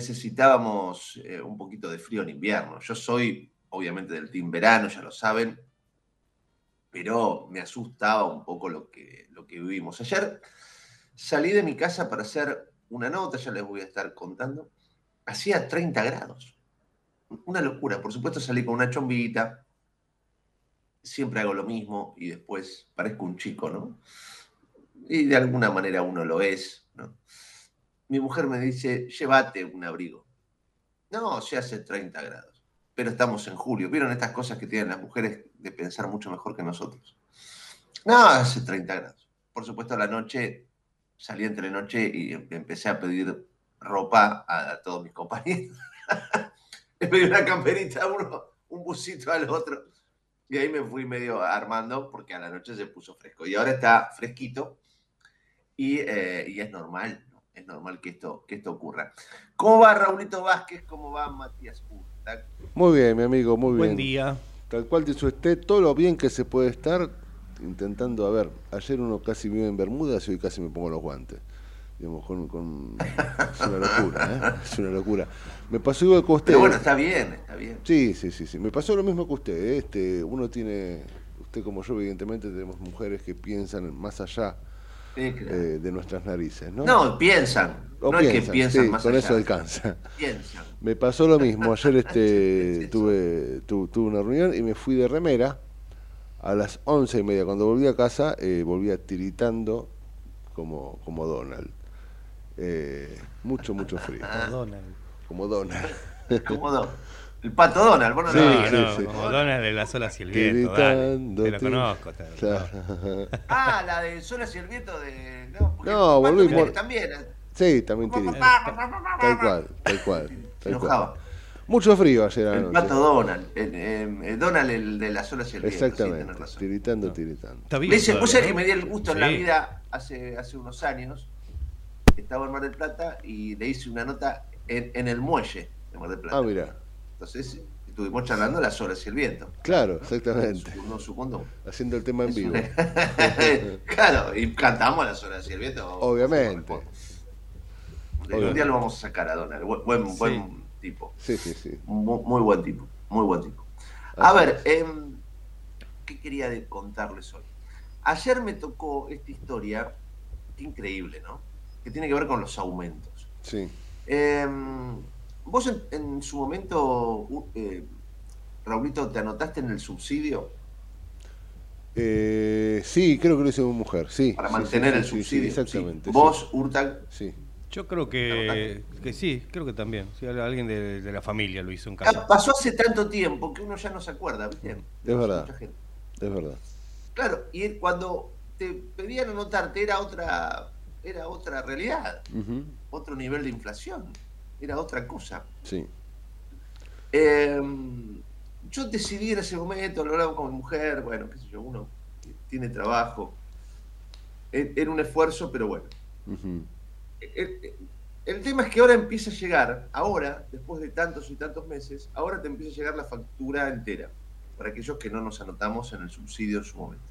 Necesitábamos eh, un poquito de frío en invierno. Yo soy, obviamente, del team verano, ya lo saben, pero me asustaba un poco lo que, lo que vivimos. Ayer salí de mi casa para hacer una nota, ya les voy a estar contando. Hacía 30 grados. Una locura. Por supuesto salí con una chombita. Siempre hago lo mismo y después parezco un chico, ¿no? y de alguna manera uno lo es. ¿no? Mi mujer me dice, llévate un abrigo. No, se hace 30 grados, pero estamos en julio. ¿Vieron estas cosas que tienen las mujeres de pensar mucho mejor que nosotros? No, hace 30 grados. Por supuesto, a la noche salí entre noche y em, empecé a pedir ropa a, todos mis compañeros. Le pedí una camperita a uno, un busito al otro. Y ahí me fui medio armando porque a la noche se puso fresco. Y ahora está fresquito eh, y, es normal, es normal que esto, que esto ocurra. ¿Cómo va Raulito Vázquez? ¿Cómo va Matías Urta? Muy bien, mi amigo, muy bien. Buen día. Tal cual dicho usted, todo lo bien que se puede estar intentando, a ver, ayer uno casi vive en Bermudas y hoy casi me pongo los guantes. Digamos, con, es una locura, ¿eh? Es una locura. Me pasó igual que usted. Pero bueno, está bien, está bien. Sí, sí, sí, sí. Me pasó lo mismo que usted. ¿eh? Este, uno tiene, usted como yo, evidentemente, tenemos mujeres que piensan más allá eh, de nuestras narices, ¿no? No, piensan. no es que piensan más con eso alcanza. Piensan. Me pasó lo mismo. Ayer este, tuve, tuve una reunión y me fui de remera a las once y media. Cuando volví a casa, eh, volvía tiritando como, como Donald. Eh, mucho, mucho frío. Como Donald. Como Donald. como Donald. El pato Donald, vos no sí, no, sí. como Donald de la sola hacia el viento. Te lo conozco. Ah, la de sola hacia el viento de. No, no volvimos. También. Sí, también tiene. Tal cual, tal cual. Tal cual. Mucho frío ayer anoche. El pato Donald. El, Donald, el de la sola hacia el viento. Exactamente. tiritando, tiritando. Está bien, dice, vos sabés que me di el gusto en la vida hace, hace unos años. Estaba en Mar del Plata y le hice una nota en, en el muelle de Mar del Plata. Ah, mira. Entonces estuvimos charlando las horas y el viento. Claro, exactamente. No, su Haciendo el tema en vivo. claro, y cantamos las horas y el viento. Obviamente. Un día lo vamos a sacar a Donald. Buen, buen tipo. Sí, sí, sí. Muy, buen tipo. Muy buen tipo. A ver, em, ¿qué quería contarles hoy? Ayer me tocó esta historia, qué increíble, ¿no? Que tiene que ver con los aumentos. Sí. Eh, Vos en, su momento, eh, Raulito, ¿te anotaste en el subsidio? Eh, sí, creo que lo hizo una mujer, sí. Para sí, mantener sí, el sí, subsidio. Sí, exactamente. Sí. Vos, Urtal, Sí. Yo creo que, que sí, creo que también. Sí, alguien de, de la familia lo hizo en Ah, casa. pasó hace tanto tiempo que uno ya no se acuerda, ¿viste? Es verdad. Mucha gente. Es verdad. Claro, y él, cuando te pedían anotarte era otra, era otra realidad, otro nivel de inflación, era otra cosa. Sí. Eh, yo decidí en ese momento, lo hablaba con mi mujer, bueno, qué sé yo, uno tiene trabajo. E- Era un esfuerzo, pero bueno. El tema es que ahora empieza a llegar, ahora, después de tantos y tantos meses, ahora te empieza a llegar la factura entera, para aquellos que no nos anotamos en el subsidio en su momento.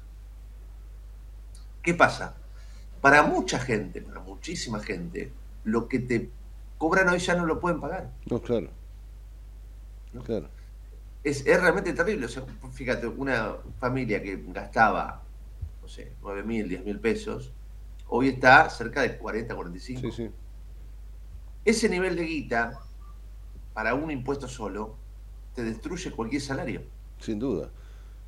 ¿Qué pasa? Para mucha gente, para muchísima gente, lo que te cobran hoy ya no lo pueden pagar. No, claro. ¿no? Claro. Es, es realmente terrible. O sea, fíjate, una familia que gastaba, no sé, 9 mil, 10 mil pesos, hoy está cerca de 40, 45. Sí, sí. Ese nivel de guita, para un impuesto solo, te destruye cualquier salario. Sin duda.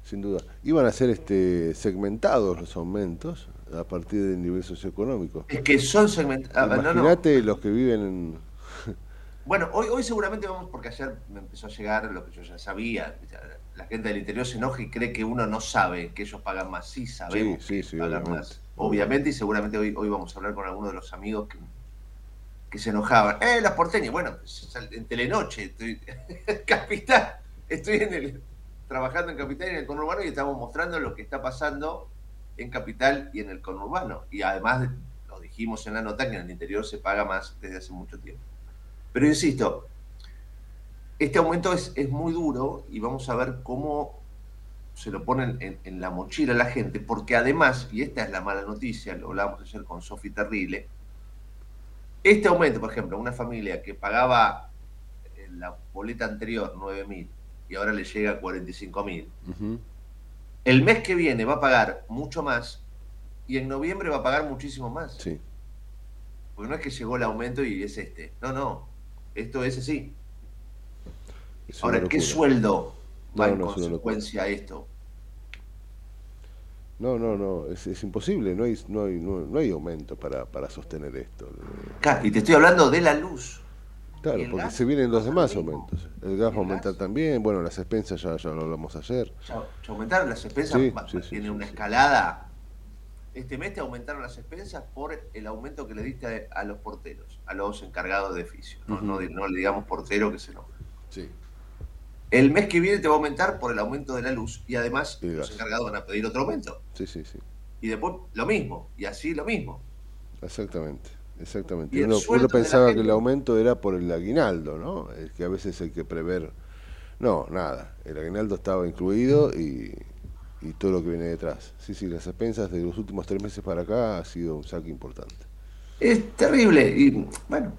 Sin duda. Iban a ser este, segmentados los aumentos a partir del nivel socioeconómico. Es que son segmentados. no, no. Imagínate los que viven en. Bueno, hoy, hoy seguramente vamos, porque ayer me empezó a llegar lo que yo ya sabía. La gente del interior se enoja y cree que uno no sabe que ellos pagan más. Sí, sabemos Sí, sí, que sí, pagan obviamente. más. Obviamente, y seguramente hoy, hoy vamos a hablar con algunos de los amigos que, que se enojaban. ¡Eh, las porteñas! Bueno, pues, en Telenoche, estoy Capital, estoy en el, trabajando en Capital y en el conurbano y estamos mostrando lo que está pasando en Capital y en el conurbano. Y además, lo dijimos en la nota, que en el interior se paga más desde hace mucho tiempo. Pero insisto, este aumento es, es muy duro y vamos a ver cómo se lo ponen en, la mochila a la gente, porque además, y esta es la mala noticia, lo hablábamos ayer con Sofi Terrible, este aumento, por ejemplo, una familia que pagaba en la boleta anterior 9 mil y ahora le llega a 45 mil, Ujú, el mes que viene va a pagar mucho más y en noviembre va a pagar muchísimo más. Sí. Porque no es que llegó el aumento y es este. No, no. Esto es así. es Ahora, ¿qué sueldo va No, en no, es consecuencia a esto? No, no, no, es, es imposible, no hay, no hay, no, no hay aumento para, para sostener esto. Y te estoy hablando de la luz. Claro, ¿Y el porque gas? se vienen los ¿Pasa demás aumentos. El gas va ¿Y a aumentar gas? también, bueno, las expensas ya, ya lo hablamos ayer. Ya, ya aumentaron las expensas, Sí, sí, tiene sí, una escalada. Este mes te aumentaron las expensas por el aumento que le diste a, a los porteros, a los encargados de oficio. No, no, no le digamos portero que se enoja. Sí. El mes que viene te va a aumentar por el aumento de la luz y además Y los encargados van a pedir otro aumento. Sí, sí, sí. Y después lo mismo, y así lo mismo. Exactamente, exactamente. Uno, uno pensaba que gente- el aumento era por el aguinaldo, ¿no? Es que a veces hay que prever. No, nada. El aguinaldo estaba incluido y, y todo lo que viene detrás. Sí, sí, las expensas de los últimos tres meses para acá ha sido un saque importante. Es terrible. Y bueno,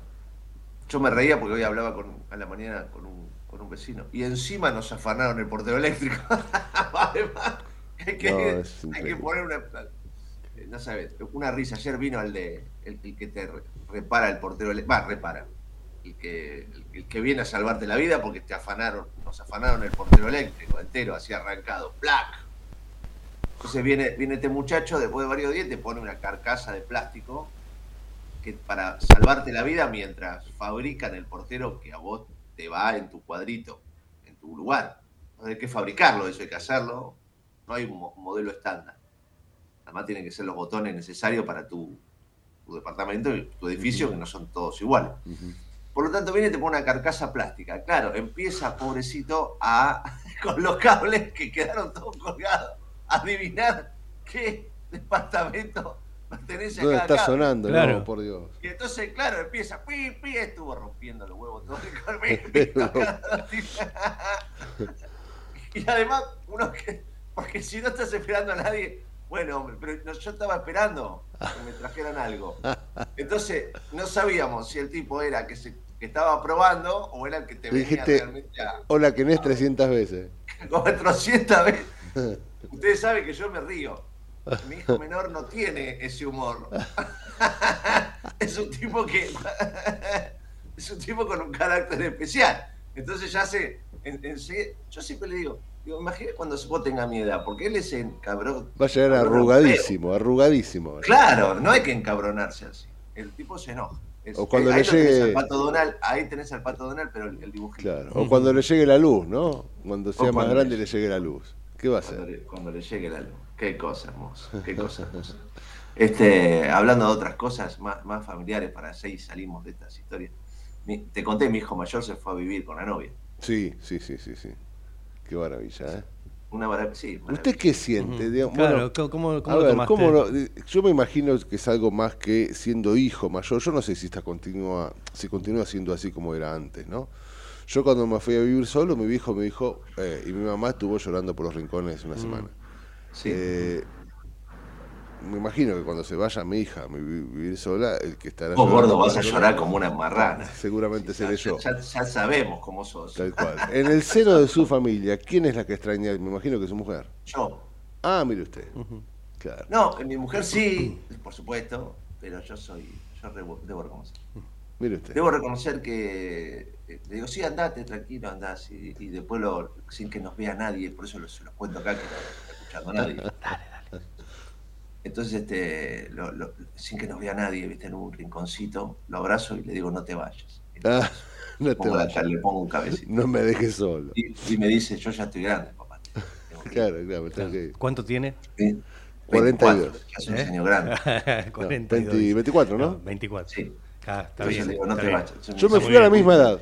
yo me reía porque hoy hablaba con, a la mañana con un, con un vecino. Y encima nos afanaron el portero eléctrico. Además, hay que, No, hay que poner una. eh, No sabes, una risa. Ayer vino el de el, que te re- repara el portero. Va, repara. El que, el, que viene a salvarte la vida porque te afanaron, nos afanaron el portero eléctrico entero, así arrancado. ¡Plac! Entonces viene, viene este muchacho, después de varios días, te pone una carcasa de plástico que para salvarte la vida mientras fabrican el portero que a vos te va en tu cuadrito, en tu lugar. No hay que fabricarlo, eso hay que hacerlo. No hay un mo- modelo estándar. Además tienen que ser los botones necesarios para tu, tu departamento y tu edificio, que no son todos iguales. Por lo tanto, viene y te pone una carcasa plástica. Claro, empieza, pobrecito, a, con los cables que quedaron todos colgados, a adivinar qué departamento pertenece a ¿Dónde cada está cable. sonando? Claro. No, por Dios. Y entonces, claro, empieza, pi, pi, estuvo rompiendo los huevos todo el. Y además, uno que, porque si no estás esperando a nadie, bueno, hombre, pero no- yo estaba esperando que me trajeran algo. Entonces, no sabíamos si el tipo era que se que estaba probando o era el que te venía dijiste- realmente a Hola, Kenés 300 veces. 400 veces. Ustedes saben que yo me río. Mi hijo menor no tiene ese humor. es un tipo que. es un tipo con un carácter especial. Entonces ya sé. En, en sí- yo siempre le digo, Digo, imagínate cuando vos tengas mi edad, porque él es encabrón. Va a llegar arrugadísimo, arrugadísimo. Claro, no hay que encabronarse así. El tipo se enoja. Es- O cuando ahí le tenés llegue- al pato Donald, ahí tenés al pato Donald, pero el, el dibujito. Claro. O cuando le llegue la luz, ¿no? Cuando sea más cuando grande le- le llegue la luz. ¿Qué va a Cuando hacer? le, cuando le llegue la luz. Qué cosa hermosa, qué cosa hermosa. Este, hablando de otras cosas más, más familiares, para así salimos de estas historias. Mi- te conté, mi hijo mayor se fue a vivir con la novia. Sí, sí, sí, sí, sí. Qué maravilla, ¿eh? Una maravilla, sí, ¿Usted maravilla. qué siente? Digamos, Claro, bueno, ¿cómo, cómo, a cómo lo ver, tomaste? ¿cómo lo- yo me imagino que es algo más que siendo hijo mayor. Yo no sé si está continúa, si continúa siendo así como era antes, ¿no? Yo cuando me fui a vivir solo, mi viejo me dijo, eh, y mi mamá estuvo llorando por los rincones una semana. Sí. Eh, me imagino que cuando se vaya mi hija a vi- vivir sola, el que estará Vos, gordo, vas a llorar como una marrana. Seguramente seré yo. Ya, ya sabemos cómo sos. Tal cual. En el seno de su familia, ¿quién es la que extraña? Me imagino que su mujer. Yo. Ah, mire usted. Claro. No, mi mujer sí, por supuesto, pero yo soy, yo rebo- debo reconocer. Mire usted. Debo reconocer que eh, le digo, sí, andate, tranquilo, andás. Y, y después, lo, sin que nos vea nadie, por eso lo- se los cuento acá, que no está escuchando nadie. dale, dale. Entonces, este, lo- lo- sin que nos vea nadie, viste, en un rinconcito, lo abrazo y le digo, no te vayas. Ah, no te pongo la- vayas. le pongo un cabecito. No me dejes solo. Y, y me dice, yo ya estoy grande, papá. Claro, claro, tengo que. ¿Cuánto tiene? Sí, 42. 24, Ya soy un ¿Eh? señor grande. No, 42. 20 24, ¿no? 24. Sí. Ah, está Entonces bien. le digo, no está te bien. vayas. Yo me fui a la misma edad.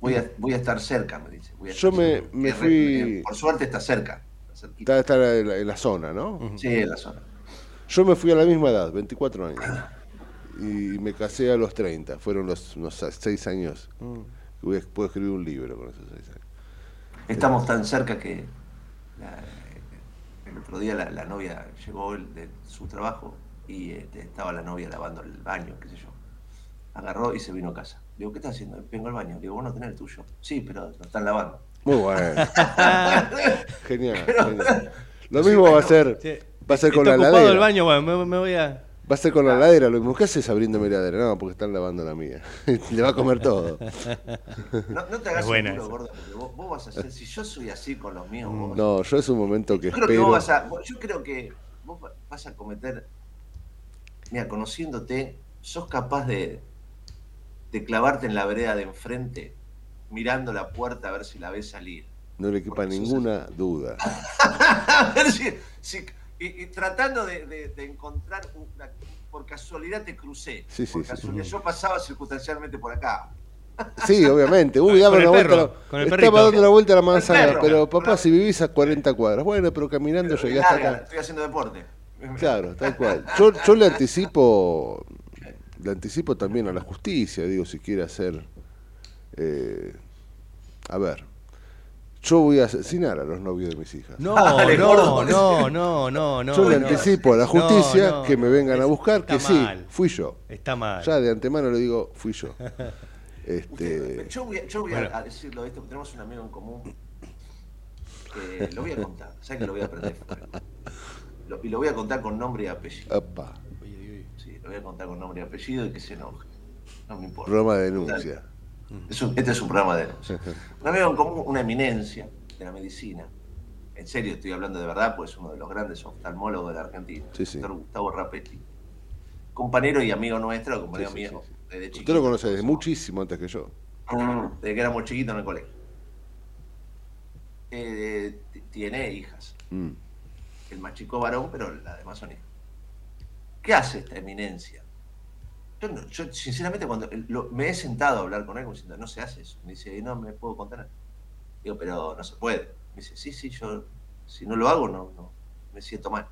Voy a, voy a estar cerca, me dice. Voy a Yo estar me- me fui- Por suerte está cerca. Está. Está, está en, la, en la zona, ¿no? Sí, en la zona. Yo me fui a la misma edad, 24 años. Y me casé a los 30. Fueron los unos 6 años. Mm. voy a- puedo escribir un libro con esos 6 años. Estamos tan cerca que la- el otro día la, la novia llegó el- de su trabajo y este, estaba la novia lavando el baño, qué sé yo. Agarró y se vino a casa. Digo, ¿qué estás haciendo? Vengo al baño. Digo, vos no tenés el tuyo. Sí, pero lo están lavando. Muy bueno. genial, Pero- genial. Lo mismo va a ser, Sí. Va a ser con la ocupado el baño, bueno, me, me voy a... Va a ser con la heladera. Lo mismo que haces abriéndome la heladera. No, porque están lavando la mía. Le va a comer todo. No, no te hagas el culo, gordo, porque vos, vos vas a ser, si yo soy así con los míos, vos, No, yo es un momento que yo creo que vos vas a, yo creo que vos va- vas a cometer, mira, conociéndote, sos capaz de, de clavarte en la vereda de enfrente, mirando la puerta a ver si la ves salir. No le quepa ninguna duda. a ver si, si- y, y tratando de, de- de encontrar una, por casualidad te crucé. Sí, sí, por sí. casualidad. Yo pasaba circunstancialmente por acá. Sí, obviamente. Uy, el una perro, vuelta. con el Estaba dando una vuelta a la manzana. Pero papá, Una- si vivís a 40 cuadras. Bueno, pero caminando llegué hasta Larga, acá. Estoy haciendo deporte. Claro, tal cual. Yo, yo le anticipo, le anticipo también a la justicia, digo, si quiere hacer, eh, a ver, yo voy a asesinar a los novios de mis hijas. No, Dale, no, no, no, no, no. yo le no. anticipo a la justicia No, no, que me vengan a buscar, que sí, fui yo. Está mal. Ya de antemano le digo, fui yo. Usted- Este, yo voy, a, yo voy a- Bueno. a decirlo esto, porque tenemos un amigo en común. que lo voy a contar. ¿Sabes que lo voy a aprender? Lo- y lo voy a contar con nombre y apellido. opa. Sí, lo voy a contar con nombre y apellido y que se enoje. No me importa. de denuncia. Es un- este es un programa de. Un amigo en común, una eminencia de la medicina. En serio, estoy hablando de verdad, pues es uno de los grandes oftalmólogos de la Argentina. Sí, sí. Doctor Gustavo Rapetti. Compañero y amigo nuestro, compañero Sí, mío desde chiquito. Usted lo conoce desde muchísimo antes que yo. Desde que éramos chiquitos en el colegio. Eh, tiene hijas. Mm. El más chico varón, pero las demás son hijas. ¿Qué hace esta eminencia? Yo, sinceramente, cuando lo- me he sentado a hablar con él, como diciendo, no se hace eso. Me dice, no me puedo contener. Digo, pero no se puede. Me dice, sí, sí, yo, si no lo hago, no, no, me siento mal.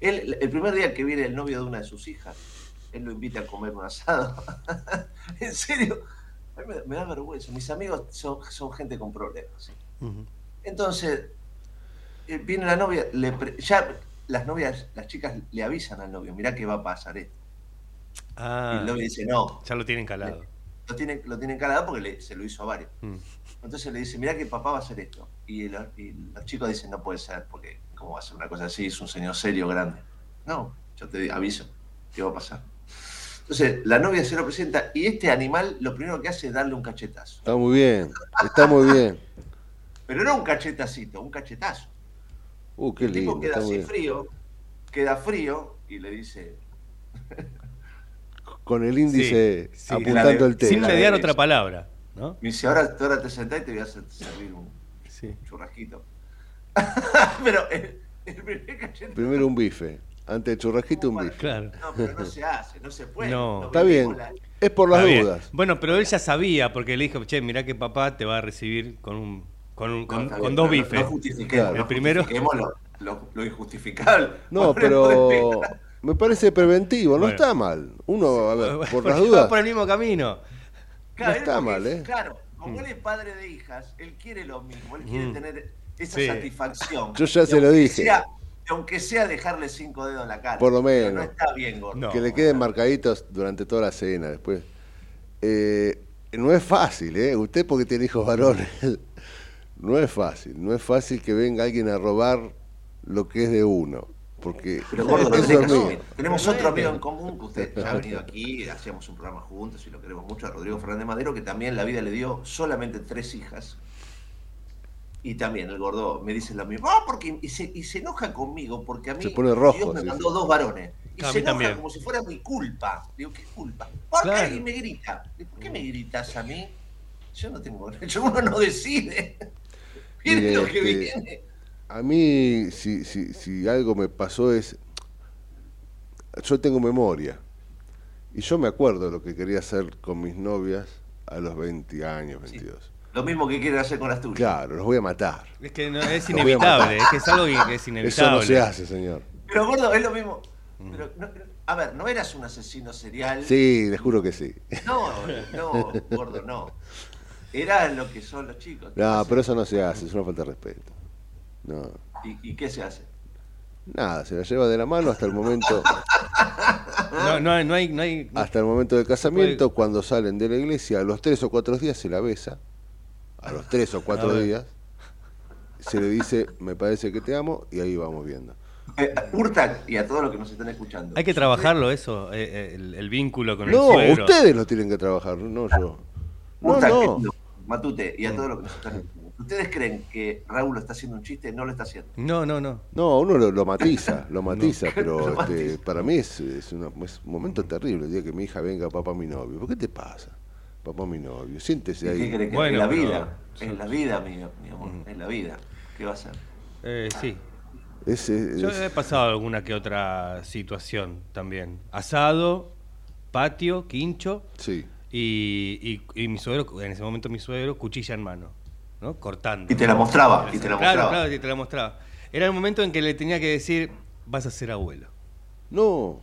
Él, el primer día que viene el novio de una de sus hijas, él lo invita a comer un asado. en serio, a mí me, me da vergüenza. Mis amigos son, son gente con problemas. Entonces, eh, viene la novia, le pre- ya las novias, las chicas le avisan al novio, mirá que va a pasar esto. Y Ah, el novio dice, no, ya lo tienen calado. lo tiene, lo tiene calado porque le- se lo hizo a varios. Mm. Entonces le dice, mirá que papá va a hacer esto. Y, el- y los chicos dicen, no puede ser, porque ¿cómo va a ser una cosa así? Es un señor serio, grande. No, yo te aviso, ¿qué va a pasar? Entonces, la novia se lo presenta y este animal lo primero que hace es darle un cachetazo. Está muy bien, está muy bien. Pero no un cachetacito, un cachetazo. Uh, qué el tipo lindo. queda así bien. frío, queda frío y le dice, Con el índice Sí, sí. apuntando de- el tema. Sin mediar otra palabra, ¿no? me dice, ahora, ahora te sentás y te voy a hacer servir un Sí. churrasquito. Pero el, el primer cachetazo... Primero un bife. Antes el churrasquito, un bife. Claro. No, pero no se hace, no se puede. No. Está bien. la- Es por las Está bien. dudas. Bueno, pero él ya sabía, porque le dijo, che, mirá que papá te va a recibir con un con, un, con, está con bien, dos bifes. No, justifiquemos, El primero- justifiquemos lo, lo- lo injustificable. No, pero. Me parece preventivo, no Bueno. está mal. Uno, a ver, por las va dudas. por el mismo camino. Claro, no está mal, ¿eh? Claro, como él es padre de hijas, él quiere lo mismo, él quiere Mm. tener esa Sí. satisfacción. Yo ya Y se lo dije. sea- aunque sea dejarle cinco dedos en la cara. Por lo menos. No está bien, gordo. No. Que le queden marcaditos durante toda la cena después. Eh, no es fácil, ¿eh? Usted porque tiene hijos varones. No es fácil. No es fácil que venga alguien a robar lo que es de uno. Porque Pero gordo, eso tenés que. Tenemos otro amigo en común que usted ya ha venido aquí, hacíamos un programa juntos y lo queremos mucho, a Rodrigo Fernández Madero, que también la vida le dio solamente tres hijas. Y también el gordo me dice lo mismo, ah, porque y se, y se enoja conmigo porque a mí Se pone rojo, Dios me sí, mandó sí. dos varones. Y A se enoja también. como si fuera mi culpa. Digo, ¿qué culpa? ¿Por Claro. qué? Y me grita. Digo, ¿Por qué me gritas a mí? Yo no tengo yo uno no decide. Viene Mire, lo que este, viene. A mí, si, si, si algo me pasó es. Yo tengo memoria. Y yo me acuerdo de lo que quería hacer con mis novias a los 20 años, 22. Lo mismo que quiere hacer con las tuyas. Claro, los voy a matar. Es que no, es inevitable, es que es algo que es Eso inevitable. no se hace, señor. Pero gordo, es lo mismo. Pero, no- a ver, no eras un asesino serial. Sí, les juro que sí. No, no, gordo, no. Era lo que son los chicos. No, pero eso no se hace, es una falta de respeto. No. ¿Y, y qué se hace? Nada, se la lleva de la mano hasta el momento, No, no, hay- no hay, no hay, hasta el momento del casamiento, cuando salen de la iglesia, a los tres o cuatro días se la besa, a los tres o cuatro días, se le dice, me parece que te amo, y ahí vamos viendo. Eh, Urtac, y a todos los que nos están escuchando. hay que trabajarlo eso, eh, eh, el, el vínculo con No, el suegro. ustedes lo tienen que trabajar, no yo. No, Urtac, no. no, Matute, y a todos los que nos están escuchando. ¿Ustedes creen que Raúl lo está haciendo un chiste? No lo está haciendo. No, no, no. No, uno lo, lo matiza, lo matiza, pero Lo este, matiza. para mí es, es, una- es un momento terrible el día que mi hija venga, papá mi novio. ¿Por qué te pasa? Papá mi novio, siéntese ¿Qué ahí. creen que Bueno, es la pero- vida? Es la vida, mi, mi amor. Es la vida. ¿Qué va a ser? Eh, sí. Es- es- Yo es- he pasado alguna que otra situación también. Asado, patio, quincho sí. y, y- y mi suegro, en ese momento mi suegro, cuchilla en mano, ¿no? Cortando. Y te la mostraba, y te la claro, mostraba. claro, y te la mostraba. Era el momento en que le tenía que decir, vas a ser abuelo. No,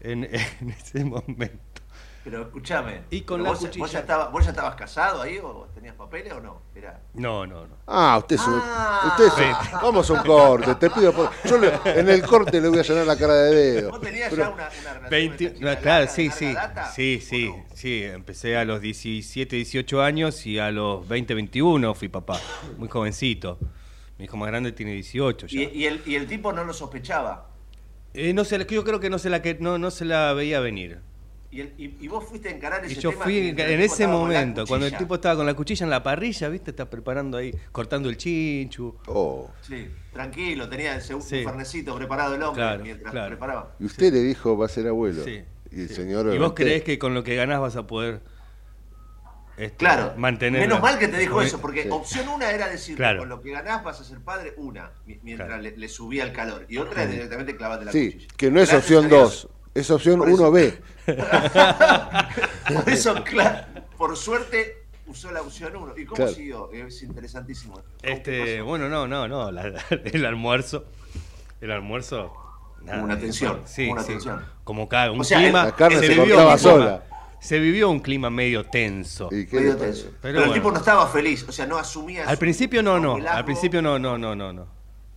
En, en ese momento. Pero escúchame. Y con la vos, cuchilla. vos ya estaba- ¿Vos ya estabas casado ahí o tenías papeles o no? Era... No, no, no. Ah, usted es un- Ah. usted es un- vamos a un corte, te pido por- yo le- en el corte le voy a llenar la cara de dedo. ¿Vos tenías Pero- ya una, una relación 20 con esta chica no, claro, larga, sí, de sí. larga data, Sí, sí, no? sí. Empecé a los 17, 18 años y a los 20, 21 fui papá. Muy jovencito. Mi hijo más grande tiene 18 ya. Y, y el, y el tipo no lo sospechaba. Eh, no se la- yo creo que no se la que no, no se la veía venir. Y, el- y- y vos fuiste a encarar ese Y yo tema fui en ese momento, cuando el tipo estaba con la cuchilla en la parrilla, ¿viste? Está preparando ahí, cortando el chinchu. Oh, Sí, tranquilo, tenía el segundo Sí. fernecito preparado el hombre Claro, mientras claro. preparaba. y usted le dijo va a ser abuelo. Sí, y el sí. señor ¿Y vos creés que con lo que ganás vas a poder este, Claro, mantener menos mal que te dijo eso, porque Sí. opción una era decir, Claro. con lo que ganás vas a ser padre, una, mi- mientras Claro. le, le subía el calor, y otra es directamente clavate la Sí, cuchilla. que no es Gracias opción 2, es opción Por eso- 1B. Por eso, claro, por suerte usó la opción 1. ¿Y cómo Claro. siguió? Es interesantísimo. ¿Cómo- qué Este, bueno, no, no, no, la- el almuerzo, el almuerzo, nada, Una tensión, sí, una sí, tensión. como cada un O sea, clima, La carne se vivió cortaba un clima- sola. se vivió un clima medio tenso. ¿Y qué Medio tenso. Pero Pero, el tipo no estaba feliz, o sea, no asumía. Al su principio no, no, al principio no, no, no, no, no,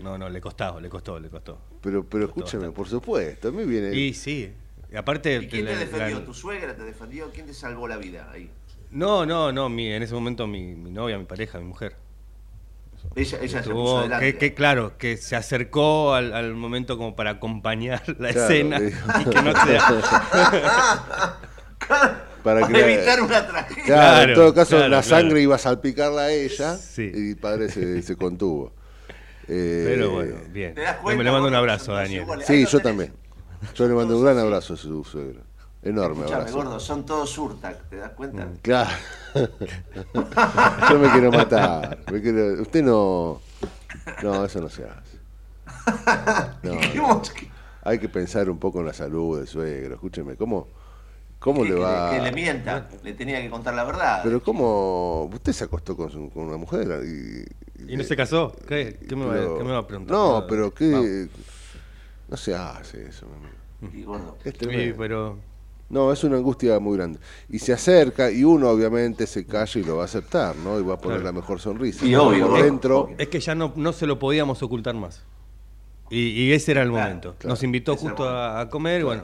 no, no, le costaba, le costó, le costó. Pero, pero escúcheme, por supuesto, a mí viene... Y sí, y aparte, ¿Y quién te la- defendió? la- ¿Tu suegra te defendió? ¿Quién te salvó la vida ahí? no, no, no, mi, en ese momento mi, mi novia, mi pareja, mi mujer. Ella, ella se Estuvo- puso adelante. que, que claro, que se acercó al, al momento como para acompañar la Claro, escena y que no sea. Para, evitar una tragedia. Claro, en todo caso claro, la claro. sangre iba a salpicarla a ella Sí. y el padre se, se contuvo. Eh, Pero bueno, bien. ¿Te das Le, mando un abrazo, Daniel. Sí, yo tenés. también. Yo le mando un gran abrazo a su suegro. Enorme Escuchame, abrazo. gordo, son todos Urtac, ¿te das cuenta? Claro. Yo me quiero matar. me quiero- Usted no. No, eso no se hace. No, no. Hay que pensar un poco en la salud del suegro. Escúcheme, ¿cómo, cómo que- le que va? que le mienta, le tenía que contar la verdad. Pero ¿cómo? Usted se acostó con, su- con una mujer y... ¿Y no se casó? ¿Qué, qué me, va, pero- qué me va a preguntar? No, pero Vamos. ¿qué? No se hace eso, mi amigo. Y gordo, Es Sí, pero No, es una angustia muy grande. Y se acerca y uno obviamente se calla y lo va a aceptar, ¿no? Y va a poner Claro. la mejor sonrisa. Y obvio, Por dentro, es que ya no, no se lo podíamos ocultar más. Y, y ese era el Claro, momento. claro. Nos invitó justo a, a comer y bueno,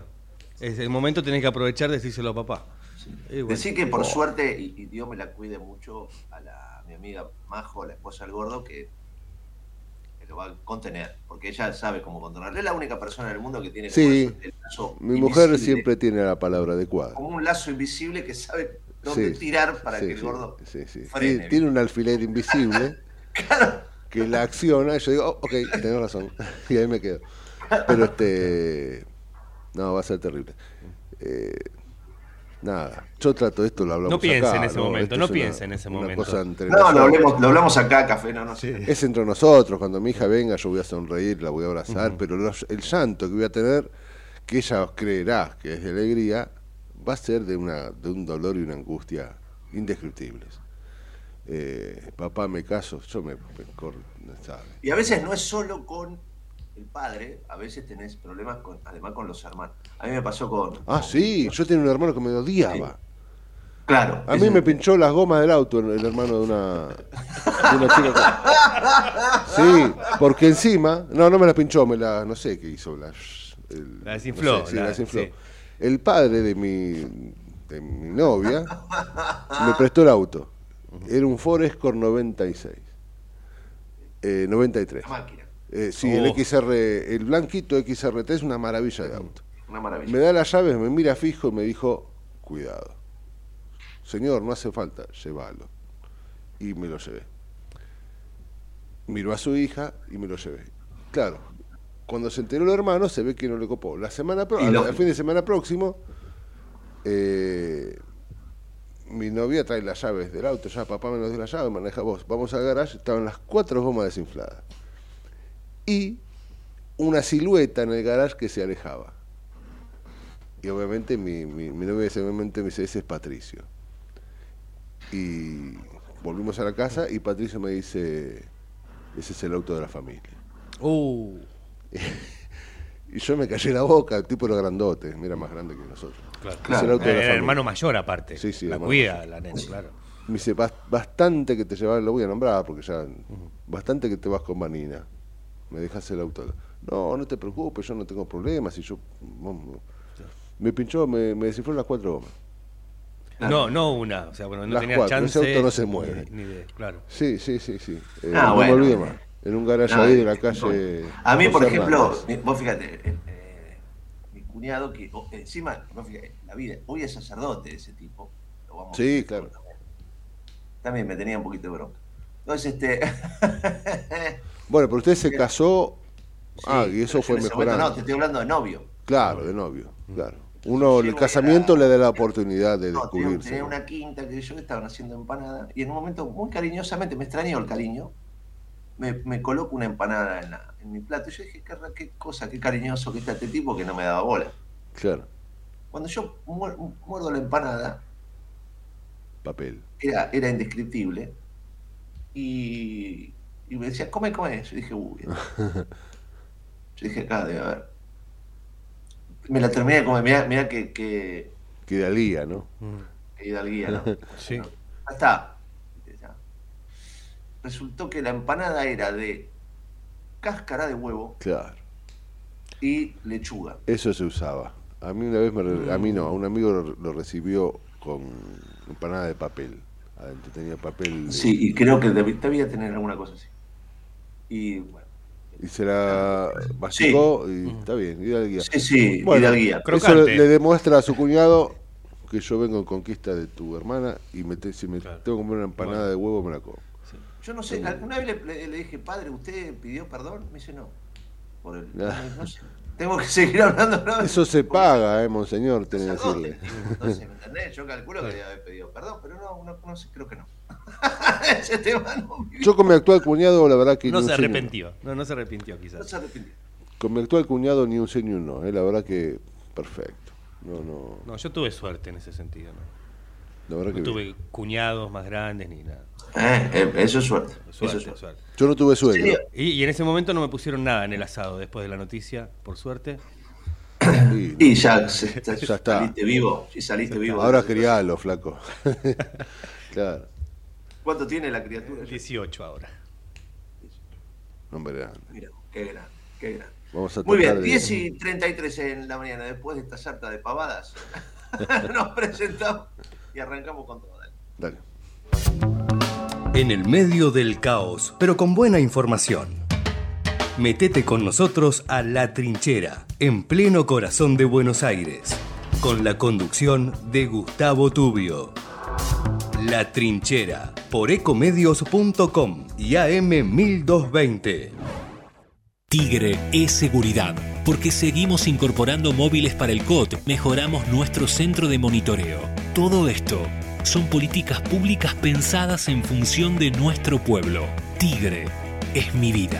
es el momento tenés que aprovechar de decírselo a papá. Bueno, Decir que por suerte, y, y Dios me la cuide mucho, a la, mi amiga Majo, la esposa del gordo, que, que lo va a contener, porque ella sabe cómo contenerlo. Es la única persona en el mundo que tiene Sí. el lazo mi mujer siempre tiene la palabra adecuada. como un lazo invisible que sabe dónde Sí, tirar para sí, que el sí, gordo sí, sí. frene. Tiene, un alfiler invisible que la acciona y yo digo, oh, ok, tenés razón. y ahí me quedo. Pero este. No, va a ser terrible. Eh, nada, yo trato esto, lo hablamos No piense acá, en ese momento, Esto no es piense en ese una momento. cosa entre No, lo nosotros. hablemos, lo hablamos acá, café, no, no sé. Es entre nosotros, cuando mi hija venga yo voy a sonreír, la voy a abrazar, pero los- el llanto que voy a tener, que ella creerá que es de alegría, va a ser de, una, de un dolor y una angustia indescriptibles. Eh, papá, me caso, yo me, me corro, sabe. Y a veces no es solo con el padre, a veces tenés problemas con, además con los hermanos. A mí me pasó con. Ah, sí, yo tenía un hermano que me odiaba. Claro. A mí me pinchó las gomas del auto el, hermano de una, de una chica. que- Sí, porque encima, no, no me la pinchó, me la, no sé qué hizo. La, el- La desinfló, no sé, sí, la- la desinfló. sí. El padre de mi, de mi novia me prestó el auto. Era un Ford Escort 96. Eh, 93. La máquina. Eh, sí, Oh. el XR, el blanquito XRT es una maravilla de auto. Una maravilla. Me da las llaves, me mira fijo y me dijo, cuidado. Señor, no hace falta, llévalo. Y me lo llevé. Miró a su hija y me lo llevé. Claro, cuando se enteró el hermano se ve que no le copó. La semana pro- al fin de semana próximo, eh, mi novia trae las llaves del auto, ya papá me nos dio las llaves, maneja vos. Vamos al garage, estaban las cuatro gomas desinfladas. Y una silueta en el garage que se alejaba. Y obviamente mi, mi, mi novia momento me dice, ese es Patricio. Y volvimos a la casa y Patricio me dice, ese es el auto de la familia. Uh, Y yo me callé la boca, el tipo era grandote, era más grande que nosotros. claro. Es el auto de la Era el familia. hermano mayor aparte. Sí, sí, la cuida mayor. la nena, claro. Me dice, "Bas- bastante que te llevas, lo voy a nombrar porque ya, bastante que te vas con Manina. Me dejas el auto. No, no te preocupes, yo no tengo problemas. Y yo, vamos, me pinchó, me, me desinfló las cuatro gomas. No, no una. O sea, bueno, no Las tenía cuatro, chance. ese auto no se mueve. Ni, ni de, claro. Sí, sí, sí, sí. Eh, Ah, no bueno, me olvido más. En un garaje No, ahí de eh, la calle. A mí, por ejemplo, Hernández. vos fíjate, eh, eh, mi cuñado que oh, encima, vos fíjate, la vida, hoy es sacerdote ese tipo. lo vamos a Sí, decir claro. También. También me tenía un poquito de bronca. Entonces, este. Bueno, pero usted se casó. ah, Sí, y eso fue mejorando. No, te estoy hablando de novio. Claro, de novio, claro. Uno, el casamiento a le da la oportunidad de No, descubrirse. tenía una quinta que yo que estaban haciendo empanada y en un momento muy cariñosamente, me extrañó el cariño, me, me coloco una empanada en, la- en mi plato. Y yo dije, qué, qué cosa, qué cariñoso que está este tipo que no me daba bola. Claro, Cuando yo muer- muerdo la empanada, papel. era, era indescriptible y, y me decía, come, come. Yo dije, uy. Yo dije, acá debe haber. Me la terminé de comer, mirá, mirá que, que, Que dalía, ¿no? que hidalguía, ¿no? Sí. Ya está. Resultó que la empanada era de cáscara de huevo Claro. y lechuga. Eso se usaba. A mí una vez, me re- a mí no, a un amigo lo, lo recibió con empanada de papel. Adentro tenía papel. de- Sí, y creo que deb- debía tener alguna cosa así. Y bueno. Y se la masticó y está bien, hidalguía. Sí, sí, Bueno, hidalguía. Eso Crocante. le, le demuestra a su cuñado que yo vengo en conquista de tu hermana y me te- si me Claro. tengo que comer una empanada Bueno. de huevo, me la como. Yo no sé, alguna vez le, le- le dije, padre, ¿usted pidió perdón? Me dice, no. Por el, no sé. Tengo que seguir hablando. ¿no? Eso se Porque paga, eh, monseñor, tenés que decirle. Entonces, ¿me entendés? Yo calculo que debe haber pedido perdón, pero no, no, no sé, creo que no. Ese tema no. Yo con mi actual cuñado, la verdad que No se arrepintió. No, no se arrepintió No quizás. se arrepintió. no. Con mi actual cuñado ni un sí ni un no, eh, la verdad que perfecto. No, no, No, yo tuve suerte en ese sentido. No, la verdad que no bien. tuve cuñados más grandes ni nada. Eh, eh, eso es suerte. eso Suerte, es suerte. suerte. Yo no tuve. Sería- Y, y en ese momento no me pusieron nada en el asado después de la noticia, por suerte. Y- Y ya, se- Ya está. saliste vivo. Si saliste vivo. ahora crialo, flaco. claro, ¿Cuánto tiene la criatura? 18 ahora. hombre, Mira, qué grande, qué grande. vamos a Muy bien, de- 10 y 33 en la mañana, después de esta sarta de pavadas, nos presentamos y arrancamos con todo. dale. Dale. En el medio del caos, pero con buena información. Metete con nosotros a La Trinchera, en pleno corazón de Buenos Aires, con la conducción de Gustavo Tubio. La Trinchera, por ecomedios.com y AM 1220. Tigre es seguridad, porque seguimos incorporando móviles para el COT, mejoramos nuestro centro de monitoreo. Todo esto son políticas públicas pensadas en función de nuestro pueblo. Tigre es mi vida.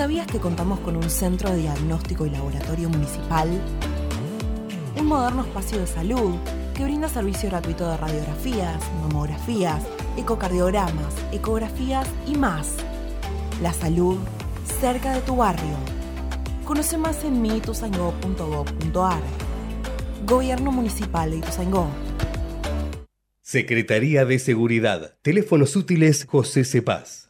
¿Sabías que contamos con un centro de diagnóstico y laboratorio municipal? Un moderno espacio de salud que brinda servicio gratuito de radiografías, mamografías, ecocardiogramas, ecografías y más. La salud cerca de tu barrio. Conoce más en miituzaingó.gov.ar. Gobierno Municipal de Ituzaingó. Secretaría de Seguridad. Teléfonos útiles José Cepaz.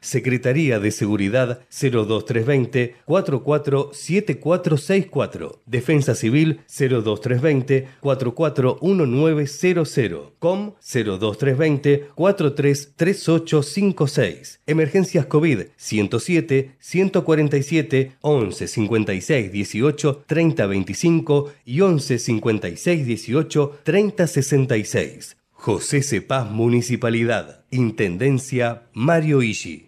Secretaría de Seguridad 02320 447464. Defensa Civil 02320 441900. COM 02320 433856. Emergencias COVID 107 147 11 56 18 30 25 y 11 56 18 30 66. José Cepaz Municipalidad. Intendencia Mario Ishi.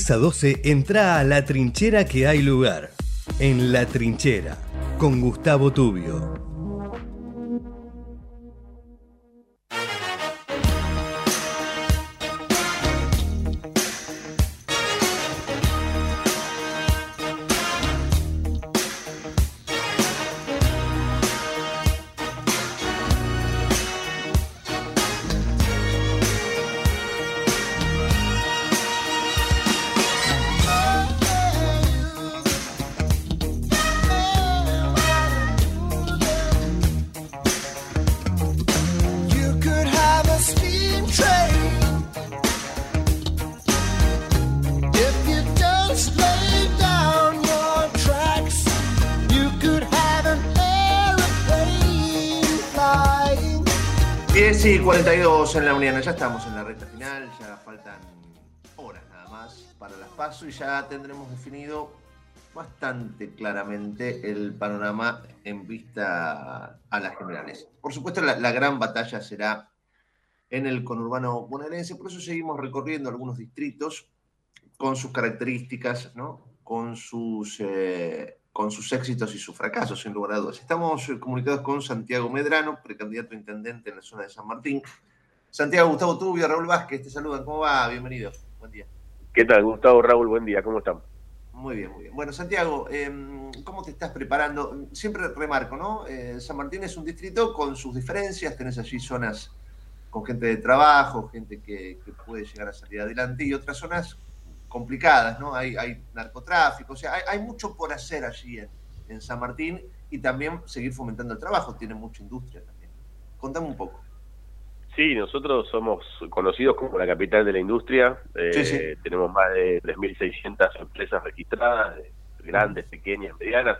10 a 12 entra a la trinchera que hay lugar. En la trinchera, con Gustavo Tubio. 42 en la mañana, ya estamos en la recta final, ya faltan horas nada más para las pasos y ya tendremos definido bastante claramente el panorama en vista a las generales. Por supuesto, la, gran batalla será en el conurbano bonaerense, por eso seguimos recorriendo algunos distritos con sus características, ¿no? con, sus, eh, con sus éxitos y sus fracasos, sin lugar a dudas. Estamos eh, comunicados con Santiago Medrano, precandidato intendente en la zona de San Martín. Santiago, Gustavo Tubio, Raúl Vázquez, te saludan. ¿Cómo va? Bienvenido. Buen día. ¿Qué tal, Gustavo, Raúl? Buen día, ¿cómo están? Muy bien, muy bien. Bueno, Santiago, eh, ¿cómo te estás preparando? Siempre remarco, ¿no? Eh, San Martín es un distrito con sus diferencias, tenés allí zonas con gente de trabajo, gente que, que puede llegar a salir adelante, y otras zonas complicadas, ¿no? Hay, hay narcotráfico, o sea, hay, hay mucho por hacer allí en, en San Martín y también seguir fomentando el trabajo, tiene mucha industria también. Contame un poco. Sí, nosotros somos conocidos como la capital de la industria. Eh, Sí, sí. Tenemos más de 3.600 empresas registradas, de- grandes, pequeñas, medianas.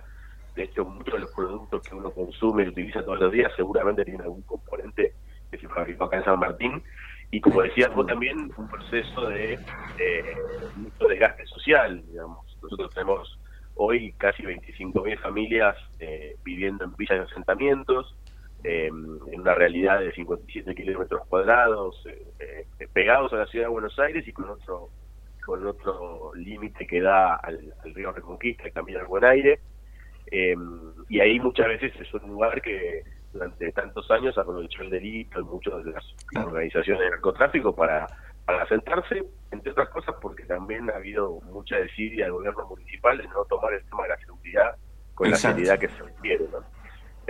De hecho, muchos de los productos que uno consume y utiliza todos los días seguramente tienen algún componente que se fabricó acá en San Martín. Y como decías vos también, un proceso de eh, mucho desgaste social, digamos. Nosotros tenemos hoy casi 25.000 familias eh, viviendo en villas de asentamientos, eh, en una realidad de 57 kilómetros cuadrados, eh, eh, pegados a la ciudad de Buenos Aires y con otro con otro límite que da al, al río Reconquista, el Camino al Buen Aire. Eh, y ahí muchas veces es un lugar que durante tantos años aprovechó el delito y muchas de las organizaciones de narcotráfico para, para sentarse, entre otras cosas porque también ha habido mucha desidia del gobierno municipal de no tomar el tema de la seguridad con Exacto. la seriedad que se requiere. ¿no?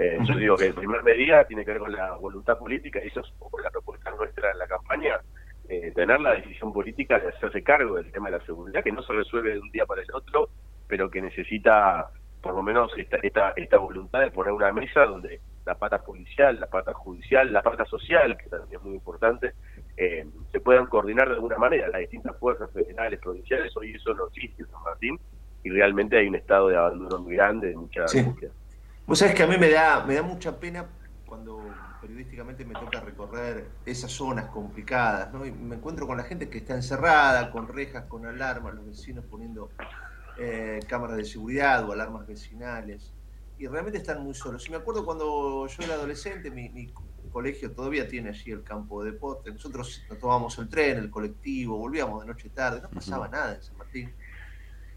Eh, yo digo que el primer medida tiene que ver con la voluntad política y eso es un poco la propuesta nuestra en la campaña, eh, tener la decisión política de hacerse cargo del tema de la seguridad, que no se resuelve de un día para el otro, pero que necesita por lo menos esta, esta, esta voluntad de poner una mesa donde la pata policial, la pata judicial, la pata social, que también es muy importante, eh, se puedan coordinar de alguna manera. Las distintas fuerzas federales, provinciales, hoy eso no existe en San Martín y realmente hay un estado de abandono muy grande, de mucha Sí. Vos sabés que a mí me da, me da mucha pena cuando periodísticamente me toca recorrer esas zonas complicadas, ¿no? Y me encuentro con la gente que está encerrada, con rejas, con alarmas, los vecinos poniendo eh, cámaras de seguridad o alarmas vecinales, y realmente están muy solos. Y me acuerdo cuando yo era adolescente, mi, mi colegio todavía tiene allí el campo de deporte, nosotros nos tomábamos el tren, el colectivo, volvíamos de noche tarde, no pasaba nada en San Martín.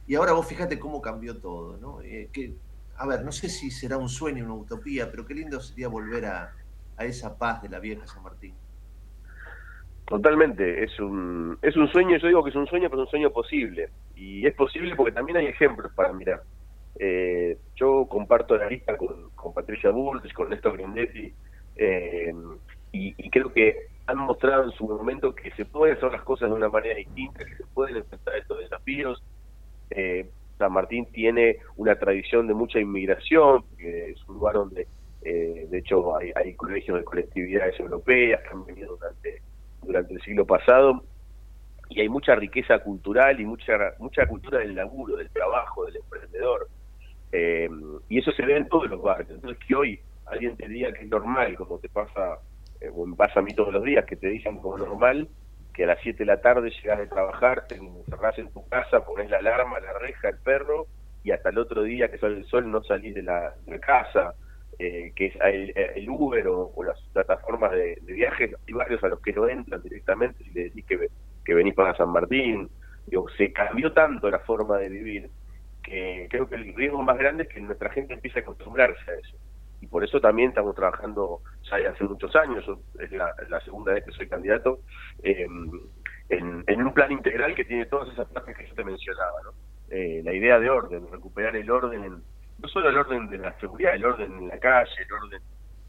Y ahora vos fíjate cómo cambió todo, ¿no? Eh, que, a ver, no sé si será un sueño, una utopía, pero qué lindo sería volver a, esa paz de la vieja San Martín. Totalmente, es un, es un sueño, yo digo que es un sueño, pero es un sueño posible. Y es posible porque también hay ejemplos para mirar. Eh, yo comparto la lista con, Patricia Bulls, con Néstor Grindetti, eh, y, y creo que han mostrado en su momento que se pueden hacer las cosas de una manera distinta, que se pueden enfrentar estos desafíos. Eh, San Martín tiene una tradición de mucha inmigración, que es un lugar donde, eh, de hecho, hay, colegios de colectividades europeas que han venido durante, durante el siglo pasado, y hay mucha riqueza cultural y mucha, mucha cultura del laburo, del trabajo, del emprendedor. Eh, y eso se ve en todos los barrios. Entonces, que hoy alguien te diga que es normal, como te pasa, eh, o me pasa a mí todos los días, que te dicen como normal, que a las 7 de la tarde llegas de trabajar, te encerrás en tu casa, pones la alarma, la reja, el perro, y hasta el otro día que sale el sol no salís de la, casa, eh, que es el, Uber o, o las plataformas de, de viajes, hay varios a los que no entran directamente si le decís que, que venís para San Martín. Digo, se cambió tanto la forma de vivir que creo que el riesgo más grande es que nuestra gente empiece a acostumbrarse a eso. Y por eso también estamos trabajando ya de hace muchos años, es la, segunda vez que soy candidato, eh, en, un plan integral que tiene todas esas partes que yo te mencionaba. ¿no? Eh, la idea de orden, recuperar el orden, en- no solo el orden de la seguridad, el orden en la calle, el orden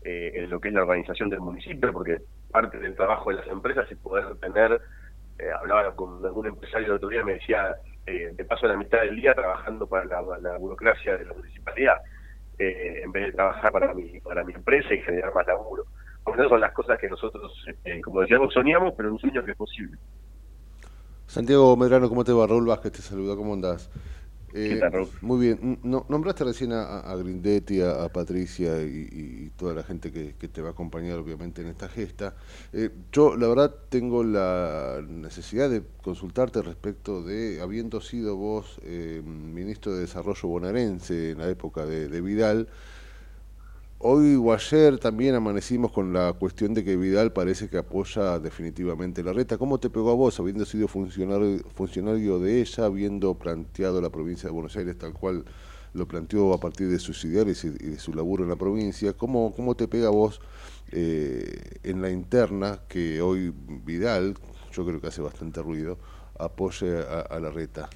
eh, en lo que es la organización del municipio, porque parte del trabajo de las empresas es poder tener, eh, hablaba con algún empresario el otro día, me decía, eh, te paso la mitad del día trabajando para la burocracia de la municipalidad, eh, en vez de trabajar para mi, para mi empresa y generar más laburo. Porque esas son las cosas que nosotros, eh, como decíamos, soñamos, pero un sueño que es posible. Santiago Medrano, ¿cómo te va? Raúl Vázquez te saluda, ¿cómo andás? Eh, ¿Qué tal, Raúl? Muy bien. No- nombraste recién a, a Grindetti, a, a Patricia y, y toda la gente que, que te va a acompañar, obviamente, en esta gesta. Eh, yo, la verdad, tengo la necesidad de consultarte respecto de, habiendo sido vos eh, ministro de Desarrollo bonaerense en la época de, de Vidal, Hoy o ayer también amanecimos con la cuestión de que Vidal parece que apoya definitivamente la reta. ¿Cómo te pegó a vos, habiendo sido funcionario, funcionario de ella, habiendo planteado la provincia de Buenos Aires tal cual lo planteó a partir de sus ideales y, de su laburo en la provincia? ¿Cómo, cómo te pega a vos eh, en la interna que hoy Vidal, yo creo que hace bastante ruido, apoye a, a la reta?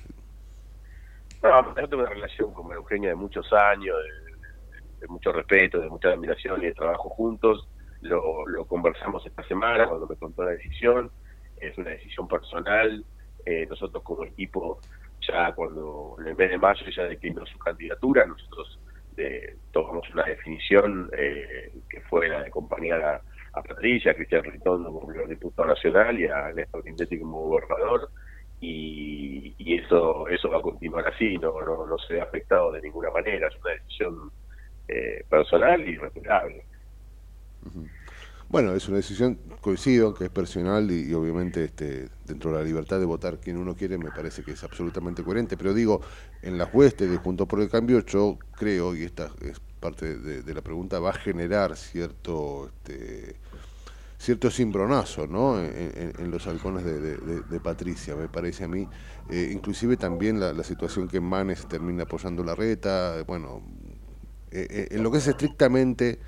No, yo tengo una relación con Eugenia de muchos años, de mucho respeto, de mucha admiración y de trabajo juntos. lo, lo conversamos esta semana cuando me contó la decisión, es una decisión personal, eh, nosotros como equipo ya cuando en el mes de mayo ya declinó su candidatura, nosotros eh, tomamos una definición eh, que fue la de acompañar a, a Patricia, a Cristian Ritondo como diputado nacional y a Néstor Quintetti como gobernador. Y, y eso eso va a continuar así, no, no, no se ve afectado de ninguna manera, es una decisión eh, personal y respetable. Bueno, es una decisión, coincido, que es personal y, obviamente este, dentro de la libertad de votar quien uno quiere me parece que es absolutamente coherente, pero digo, en las huestes de Juntos por el Cambio yo creo, y esta es parte de, la pregunta, va a generar cierto... Este, cierto cimbronazo ¿no? en, los halcones de, Patricia, me parece a mí. Eh, inclusive también la situación que Manes termina apoyando la reta, bueno, eh, eh, en lo que es estrictamente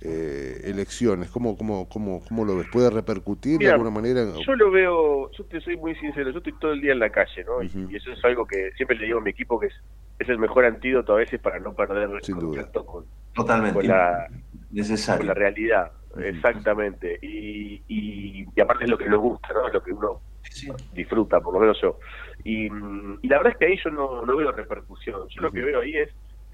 eh, elecciones, ¿cómo, cómo, cómo, ¿cómo lo ves? ¿Puede repercutir de alguna manera? Yo lo veo, yo te soy muy sincero, yo estoy todo el día en la calle, ¿no? Y- y, eso es algo que siempre le digo a mi equipo que es, es el mejor antídoto a veces para no perder contacto con, Totalmente. con la, Necesario. con la realidad. Exactamente. Y, y, y aparte es lo que nos gusta, ¿no? Es lo que uno disfruta, por lo menos yo. Y, mm, y la verdad es que ahí yo no, no veo repercusión. Yo lo que veo ahí es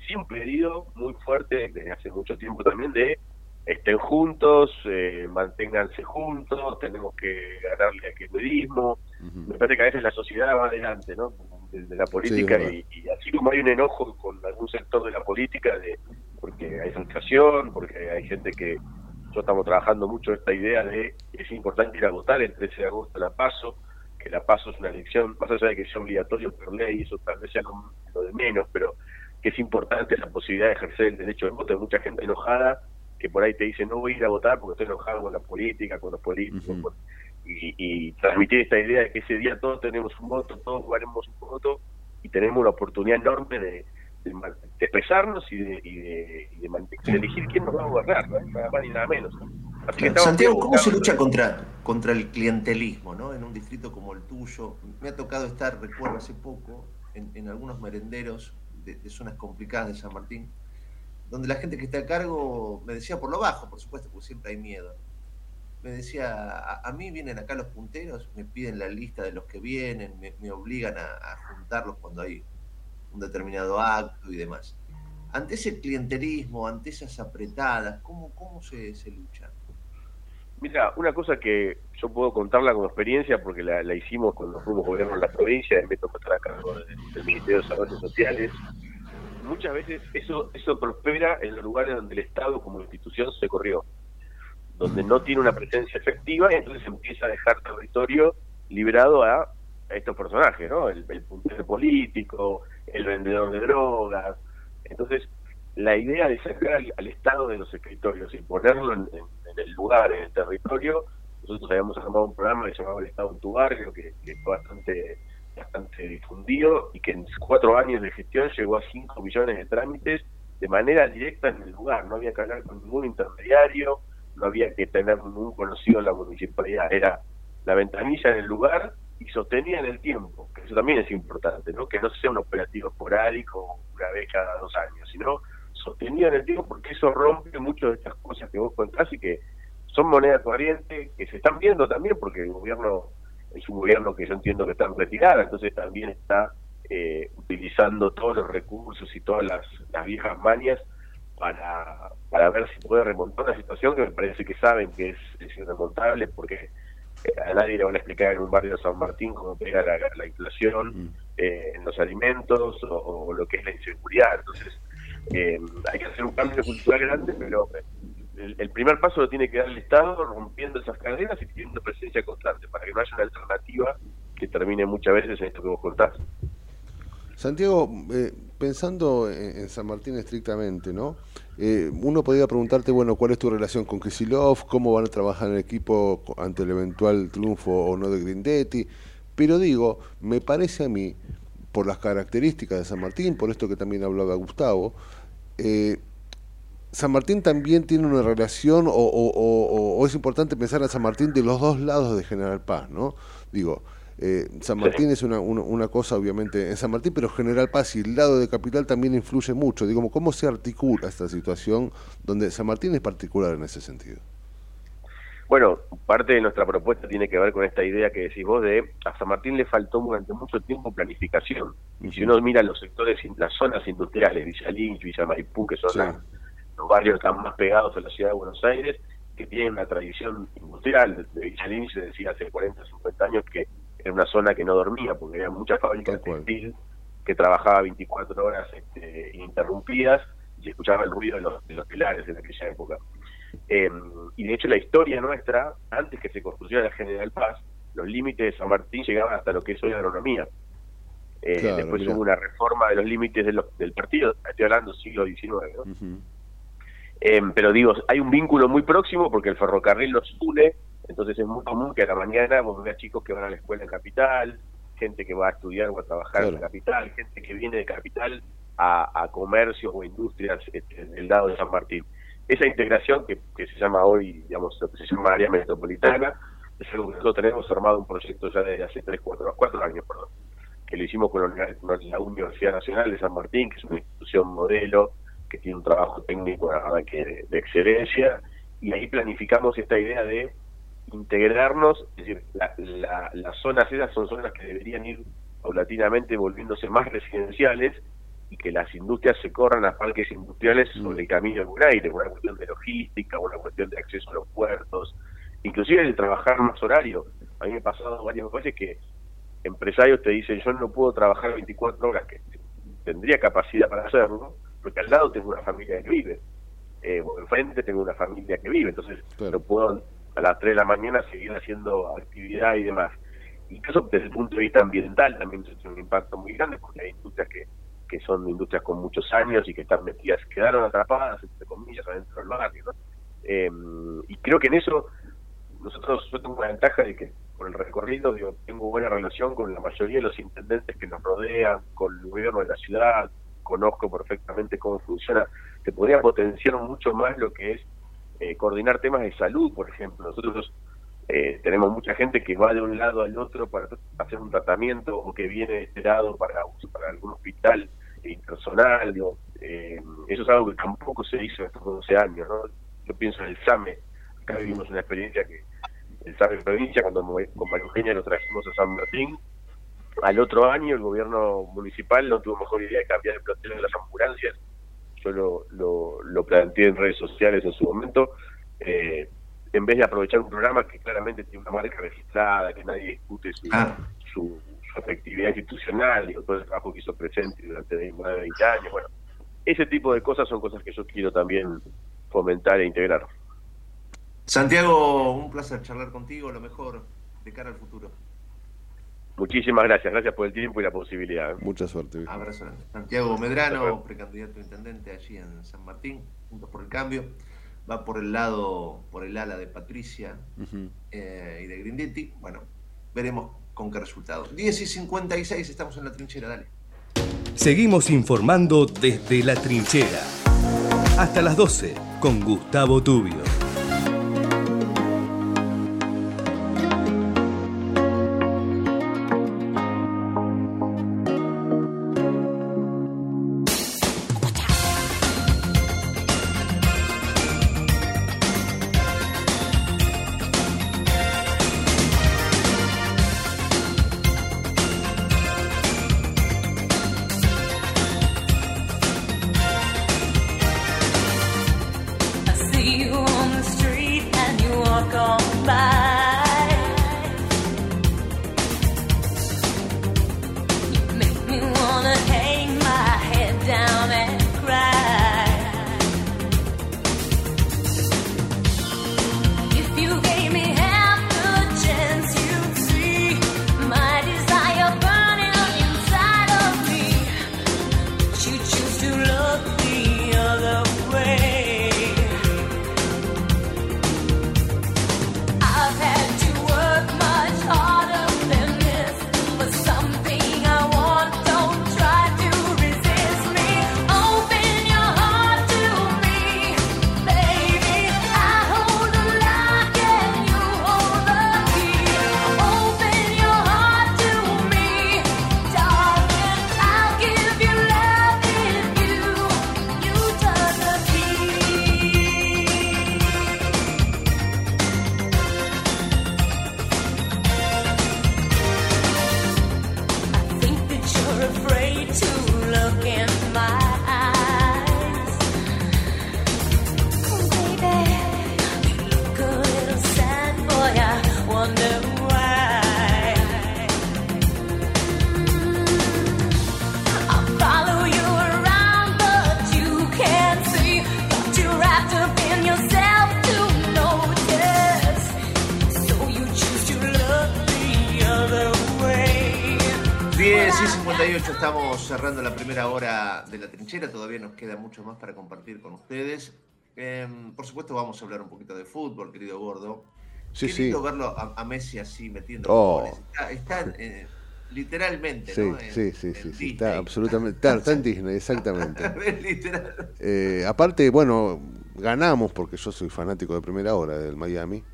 sí un pedido muy fuerte desde hace mucho tiempo también de estén juntos, eh, manténganse juntos, tenemos que ganarle al kirchnerismo. Me parece que a veces la sociedad va adelante, ¿no? Desde la política y, y así como hay un enojo con algún sector de la política de porque hay frustración, porque hay gente que yo estamos trabajando mucho esta idea de que es importante ir a votar el 13 de agosto la PASO, que la PASO es una elección, más allá de que sea obligatorio por ley, eso tal vez sea lo, lo de menos, pero que es importante la posibilidad de ejercer el derecho de voto. Hay mucha gente enojada que por ahí te dice no voy a ir a votar porque estoy enojado con la política, con los políticos, con- y, y transmitir esta idea de que ese día todos tenemos un voto, todos jugaremos un voto y tenemos una oportunidad enorme de, de, de expresarnos y de, y de, y de elegir quién nos va a gobernar, ¿no? nada más ni nada menos. Santiago, ¿cómo se lucha contra, contra el clientelismo ¿no? en un distrito como el tuyo? Me ha tocado estar, recuerdo hace poco, en, en algunos merenderos de, zonas complicadas de San Martín, donde la gente que está a cargo me decía por lo bajo, por supuesto, porque siempre hay miedo. Me decía, a, mí vienen acá los punteros, me piden la lista de los que vienen, me, obligan a, a juntarlos cuando hay un determinado acto y demás. Ante ese clientelismo, ante esas apretadas, ¿cómo, cómo se, se lucha? Mira, una cosa que yo puedo contarla como experiencia porque la, la hicimos cuando fuimos gobierno en la provincia, y me tocó estar a cargo de- del Ministerio de Desarrollo Sociales. Muchas veces eso eso prospera en los lugares donde el Estado como institución se corrió, donde no tiene una presencia efectiva y entonces empieza a dejar territorio librado a, estos personajes, ¿no? El puntero político, el vendedor de drogas. Entonces, la idea de sacar al, Estado de los escritorios y ponerlo en, el lugar, en el territorio, nosotros habíamos armado un programa que se llamaba El Estado en tu barrio, que, que fue bastante bastante difundido y que en cuatro años de gestión llegó a 5 millones de trámites de manera directa en el lugar. No había que hablar con ningún intermediario, no había que tener ningún conocido en la municipalidad. Era la ventanilla en el lugar y sostenía en el tiempo, que eso también es importante, ¿no? que no sea un operativo esporádico una vez cada dos años, sino sostenido en el tiempo porque eso rompe muchas de estas cosas que vos contás y que son moneda corriente, que se están viendo también porque el gobierno es un gobierno que yo entiendo que está en retirada, entonces también está eh, utilizando todos los recursos y todas las, las viejas manias para, para ver si puede remontar una situación que me parece que saben que es, es irremontable porque eh, a nadie le van a explicar en un barrio de San Martín cómo pega la, la inflación eh, en los alimentos o, o lo que es la inseguridad. Entonces, eh, hay que hacer un cambio cultural grande, pero el, el primer paso lo tiene que dar el Estado rompiendo esas cadenas y teniendo presencia constante para que no haya una alternativa que termine muchas veces en esto que vos contás. Santiago, eh, pensando en, San Martín estrictamente, ¿no? Eh, uno podría preguntarte, bueno, ¿cuál es tu relación con Kisilov? ¿Cómo van a trabajar en equipo co- ante el eventual triunfo o no de Grindetti? Pero digo, me parece a mí, por las características de San Martín, por esto que también hablaba Gustavo, eh, San Martín también tiene una relación, o, o- o- o- o es importante pensar a San Martín de los dos lados de General Paz, ¿no? Digo, eh, San Martín es una, una, una cosa, obviamente, en San Martín, pero General Paz y el lado de Capital también influye mucho. Digo, ¿cómo se articula esta situación donde San Martín es particular en ese sentido? Bueno, parte de nuestra propuesta tiene que ver con esta idea que decís vos de a San Martín le faltó durante mucho tiempo planificación. Y si uno mira los sectores, las zonas industriales, Villa Lynch, Villa Maipú, que son las- los barrios que están más pegados a la ciudad de Buenos Aires, que tienen una tradición industrial. De Villa Lynch se decía hace 40, 50 años que era una zona que no dormía, porque había muchas fábricas textil que trabajaba 24 horas este, ininterrumpidas y escuchaba el ruido de los, de los pilares en aquella época. Eh, y de hecho la historia nuestra, antes que se construyera la General Paz, los límites de San Martín llegaban hasta lo que es hoy agronomía. Eh, Claro, después hubo una reforma de los límites de los- del partido, estoy hablando siglo XIX, ¿no? Eh, pero digo, hay un vínculo muy próximo porque el ferrocarril los une, entonces es muy común que a la mañana vos veas chicos que van a la escuela en Capital, gente que va a estudiar o a trabajar en Claro. Capital, gente que viene de Capital a, a comercios o industrias este, del lado de San Martín. Esa integración que, que se llama hoy, digamos, se llama área metropolitana, es algo que nosotros tenemos armado un proyecto ya desde hace 3, 4, cuatro años, perdón, que lo hicimos con la, Universidad Nacional de San Martín, que es una institución modelo, que tiene un trabajo técnico que de, de excelencia, y ahí planificamos esta idea de integrarnos, es decir, la- la- las zonas esas son zonas que deberían ir paulatinamente volviéndose más residenciales y que las industrias se corran a parques industriales sobre el camino de un aire, una cuestión de logística, una cuestión de acceso a los puertos, inclusive de trabajar más horario. A mí me ha pasado varias veces que empresarios te dicen yo no puedo trabajar 24 horas, que tendría capacidad para hacerlo, porque al lado tengo una familia que vive, eh, o enfrente tengo una familia que vive, entonces no puedo a las 3 de la mañana seguir haciendo actividad y demás. Y eso desde el punto de vista ambiental también tiene un impacto muy grande, porque hay industrias que, que son industrias con muchos años y que están metidas, quedaron atrapadas, entre comillas, adentro del barrio. ¿no? Eh, y creo que en eso nosotros yo tengo una ventaja de que por el recorrido digo, tengo buena relación con la mayoría de los intendentes que nos rodean, con el gobierno de la ciudad, conozco perfectamente cómo funciona, que podría potenciar mucho más lo que es eh, coordinar temas de salud, por ejemplo. Nosotros eh, tenemos mucha gente que va de un lado al otro para hacer un tratamiento o que viene de este lado para, para algún hospital personal. Digo, eh, eso es algo que tampoco se hizo estos 12 años. ¿no? Yo pienso en el SAME. Acá vivimos una experiencia que el SAME provincia, cuando con María Eugenia lo trajimos a San Martín, al otro año el gobierno municipal no tuvo mejor idea de cambiar el plantel de las ambulancias. Yo lo, lo, lo planteé en redes sociales en su momento. Eh, en vez de aprovechar un programa que claramente tiene una marca registrada, que nadie discute su, su, su efectividad institucional, digo, todo el trabajo que hizo presente durante 20 años, bueno, ese tipo de cosas son cosas que yo quiero también fomentar e integrar. Santiago, un placer charlar contigo, lo mejor de cara al futuro. Muchísimas gracias, gracias por el tiempo y la posibilidad. ¿eh? Mucha suerte. viejo. Abrazo. Santiago Medrano, precandidato a intendente allí en San Martín, Juntos por el Cambio. Va por el lado, por el ala de Patricia eh, y de Grindetti. Bueno, veremos con qué resultado. 10 y 56, estamos en la trinchera, dale. Seguimos informando desde la trinchera. Hasta las 12 con Gustavo Tubio. Cerrando la primera hora de la trinchera, todavía nos queda mucho más para compartir con ustedes. Em, por supuesto vamos a hablar un poquito de fútbol, querido Gordo. Sí, Qué sí. lindo verlo a, a Messi así metiendo Oh. goles. Está, está, eh, literalmente, Sí, ¿no? En- sí, sí, sí, sí, está absolutamente, está, está en Disney, exactamente. Literal. Eh, aparte, bueno, ganamos porque yo soy fanático de primera hora del Miami.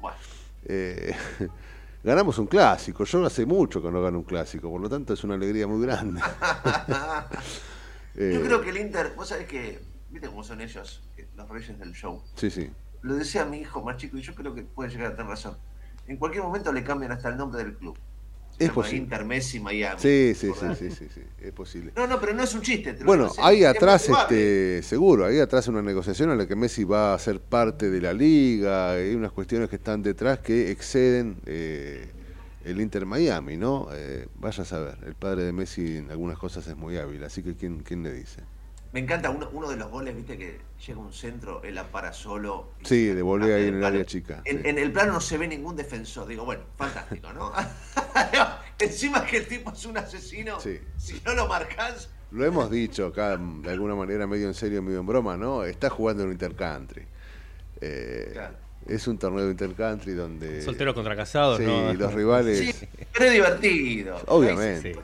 Eh, ganamos un clásico. Yo hace mucho que no gano un clásico, por lo tanto es una alegría muy grande. Eh, Yo creo que el Inter, vos sabés que, viste cómo son ellos, los reyes del show. Sí, sí. Lo decía mi hijo más chico y yo creo que puede llegar a tener razón. En cualquier momento le cambian hasta el nombre del club. Es posible. Inter Messi Miami. Sí, sí, sí, sí, sí, sí, es posible. No, no, pero no es un chiste. Bueno, es atrás, este, seguro, hay atrás una negociación en la que Messi va a ser parte de la liga, hay unas cuestiones que están detrás que exceden eh, el Inter Miami, ¿no? Eh, vaya a saber, el padre de Messi en algunas cosas es muy hábil, así que ¿quién, quién le dice? Me encanta uno, uno de los goles, viste, que llega un centro, él para solo. Sí, se devolver ahí en el área chica. En, sí. en el plano no se ve ningún defensor. Digo, bueno, fantástico, ¿no? Encima que el tipo es un asesino. Sí. Si no lo marcas, Lo hemos dicho acá de alguna manera medio en serio, medio en broma, ¿no? Está jugando en Intercountry. Eh, Es un torneo de Intercountry donde... Solteros contra casados, sí, ¿no? los rivales... Sí, pero es divertido. Obviamente.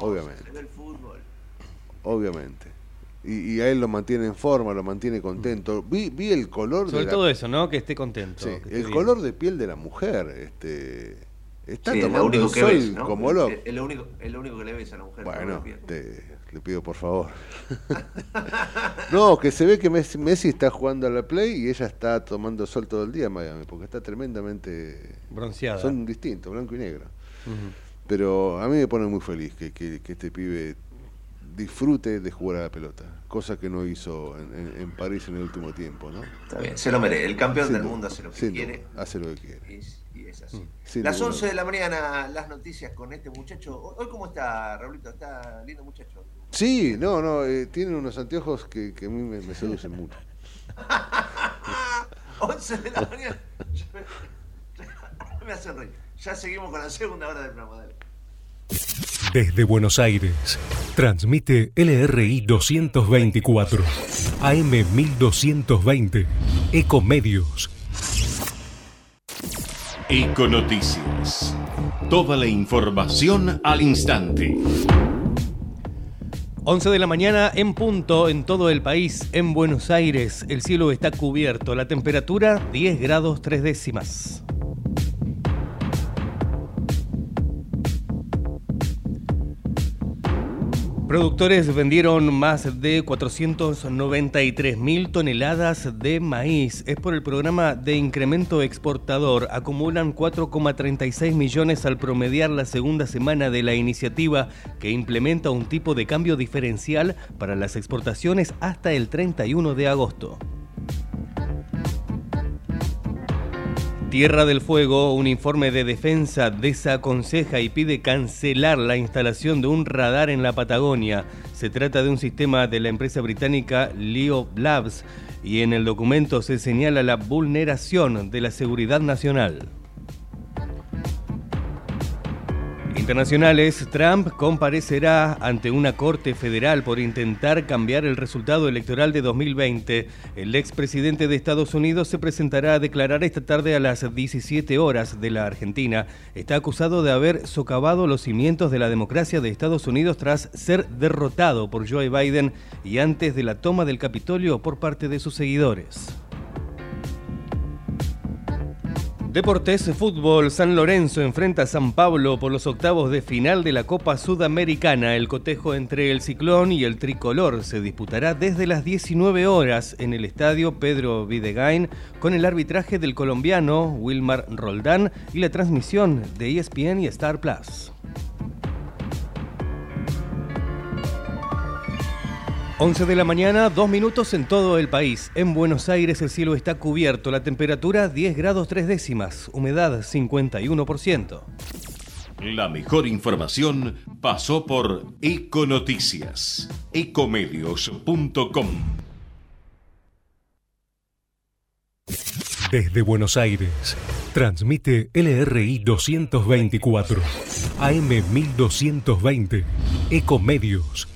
Obviamente. se ve el fútbol. Obviamente. Y, y a él lo mantiene en forma, lo mantiene contento. Vi, vi el color Sobre de la- todo eso, ¿no? Que esté contento. Sí, que esté el bien. color de piel de la mujer. Este, está Sí, es lo tomando único el que sol ves, ¿no? como loco. Es, es lo único, es lo único que le ves a la mujer. Bueno, te- le pido por favor. no, que se ve que Messi, Messi está jugando a la Play y ella está tomando sol todo el día en Miami, porque está tremendamente... Bronceada. Son distintos, blanco y negro. Pero a mí me pone muy feliz que, que- que este pibe disfrute de jugar a la pelota, cosa que no hizo en, en- en París en el último tiempo, ¿no? Está bien, se lo merece. El campeón del mundo hace lo que quiere. hace lo que quiere. Y, y es así. Sin Las duda. 11 de la mañana, las noticias con este muchacho. Hoy, ¿cómo está, Raulito? Está lindo muchacho. Sí, no, no, eh, tiene unos anteojos que, que a mí me, me seducen mucho. 11 de la mañana. me hacen reír. Ya seguimos con la segunda hora del programa. dale. Desde Buenos Aires, transmite LRI 224, AM 1220, Ecomedios. Econoticias. Toda la información al instante. 11 de la mañana en punto en todo el país. En Buenos Aires el cielo está cubierto. La temperatura 10 grados 3 décimas. Productores vendieron más de 493 mil toneladas de maíz. Es por el programa de incremento exportador. Acumulan 4,36 millones al promediar la segunda semana de la iniciativa que implementa un tipo de cambio diferencial para las exportaciones hasta el 31 de agosto. Tierra del Fuego, un informe de defensa desaconseja y pide cancelar la instalación de un radar en la Patagonia. Se trata de un sistema de la empresa británica Leo Labs y en el documento se señala la vulneración de la seguridad nacional. Internacionales, Trump comparecerá ante una corte federal por intentar cambiar el resultado electoral de 2020. El expresidente de Estados Unidos se presentará a declarar esta tarde a las 17 horas de la Argentina. Está acusado de haber socavado los cimientos de la democracia de Estados Unidos tras ser derrotado por Joe Biden y antes de la toma del Capitolio por parte de sus seguidores. Deportes Fútbol San Lorenzo enfrenta a San Pablo por los octavos de final de la Copa Sudamericana. El cotejo entre el Ciclón y el Tricolor se disputará desde las 19 horas en el estadio Pedro Videgain con el arbitraje del colombiano Wilmar Roldán y la transmisión de ESPN y Star Plus. 11 de la mañana, dos minutos en todo el país. En Buenos Aires el cielo está cubierto, la temperatura 10 grados 3 décimas, humedad 51%. La mejor información pasó por Econoticias. Ecomedios.com. Desde Buenos Aires, transmite LRI 224, AM 1220, Ecomedios.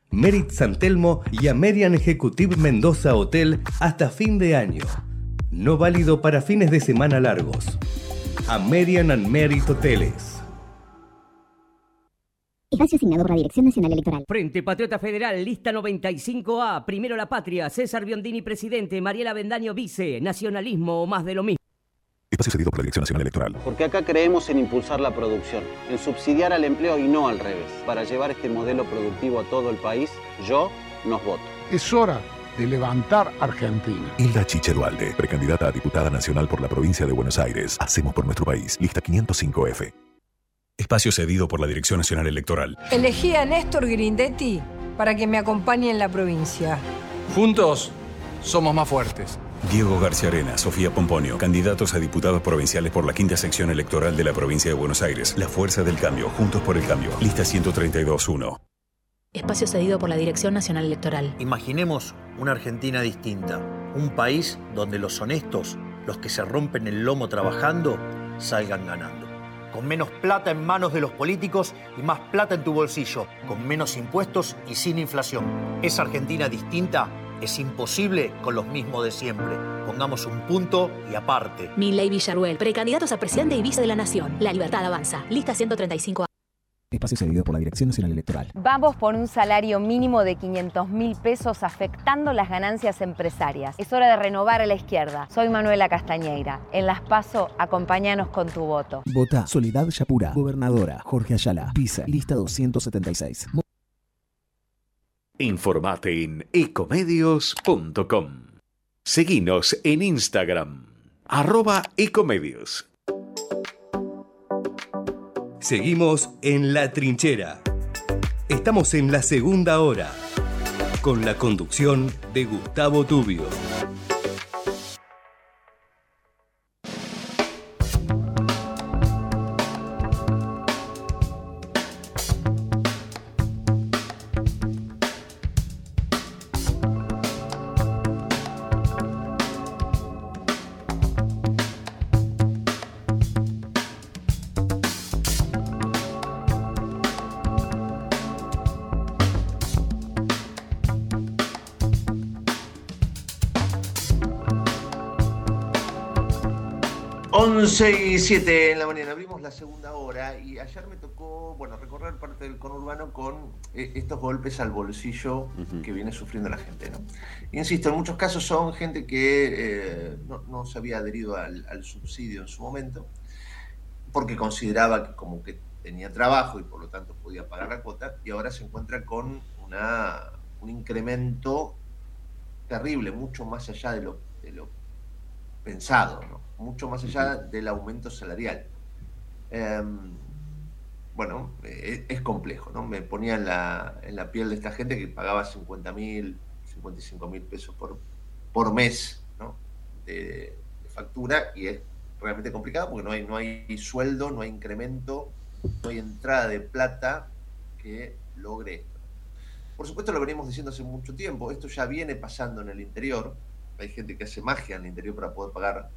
Merit San Telmo y Amerian Executive Mendoza Hotel hasta fin de año. No válido para fines de semana largos. American and Merit Hoteles. Espacio asignado por la Dirección Nacional Electoral. Frente Patriota Federal, lista 95A, Primero la Patria, César Biondini presidente, Mariela Bendaño vice, Nacionalismo o más de lo mismo. Espacio cedido por la Dirección Nacional Electoral. Porque acá creemos en impulsar la producción, en subsidiar al empleo y no al revés. Para llevar este modelo productivo a todo el país, yo nos voto. Es hora de levantar Argentina. Hilda Chiche Dualde, precandidata a diputada nacional por la provincia de Buenos Aires. Hacemos por nuestro país. Lista 505F. Espacio cedido por la Dirección Nacional Electoral. Elegí a Néstor Grindetti para que me acompañe en la provincia. Juntos somos más fuertes. Diego García Arena, Sofía Pomponio, candidatos a diputados provinciales por la quinta sección electoral de la provincia de Buenos Aires. La Fuerza del Cambio, Juntos por el Cambio. Lista 132.1. Espacio cedido por la Dirección Nacional Electoral. Imaginemos una Argentina distinta. Un país donde los honestos, los que se rompen el lomo trabajando, salgan ganando. Con menos plata en manos de los políticos y más plata en tu bolsillo. Con menos impuestos y sin inflación. Esa Argentina distinta es imposible con los mismos de siempre. Pongamos un punto y aparte. Milley Villarruel, precandidatos a presidente y vice de la Nación. La libertad avanza. Lista 135A. Espacio cedido por la Dirección Nacional Electoral. Vamos por un salario mínimo de 500 mil pesos afectando las ganancias empresarias. Es hora de renovar a la izquierda. Soy Manuela Castañeira. En Las Paso, acompáñanos con tu voto. Vota Soledad Yapura, gobernadora. Jorge Ayala, Pisa, lista 276. Informate en ecomedios.com. Seguinos en Instagram, arroba ecomedios. Seguimos en La Trinchera. Estamos en la segunda hora, con la conducción de Gustavo Tubio. Once y 7 en la mañana, abrimos la segunda hora y ayer me tocó, bueno, recorrer parte del conurbano con eh, estos golpes al bolsillo que viene sufriendo la gente, ¿no? Insisto, en muchos casos son gente que eh, no, no se había adherido al, al subsidio en su momento, porque consideraba que como que tenía trabajo y por lo tanto podía pagar la cuota, y ahora se encuentra con una, un incremento terrible, mucho más allá de lo, de lo pensado, ¿no? Mucho más allá del aumento salarial. Eh, bueno, es, es, complejo, ¿no? Me ponía en la, en la piel de esta gente que pagaba 50 mil, 55 mil pesos por, por mes ¿no? de, de, factura y es realmente complicado porque no hay, no hay sueldo, no hay incremento, no hay entrada de plata que logre esto. Por supuesto lo venimos diciendo hace mucho tiempo, esto ya viene pasando en el interior, hay gente que hace magia en el interior para poder pagar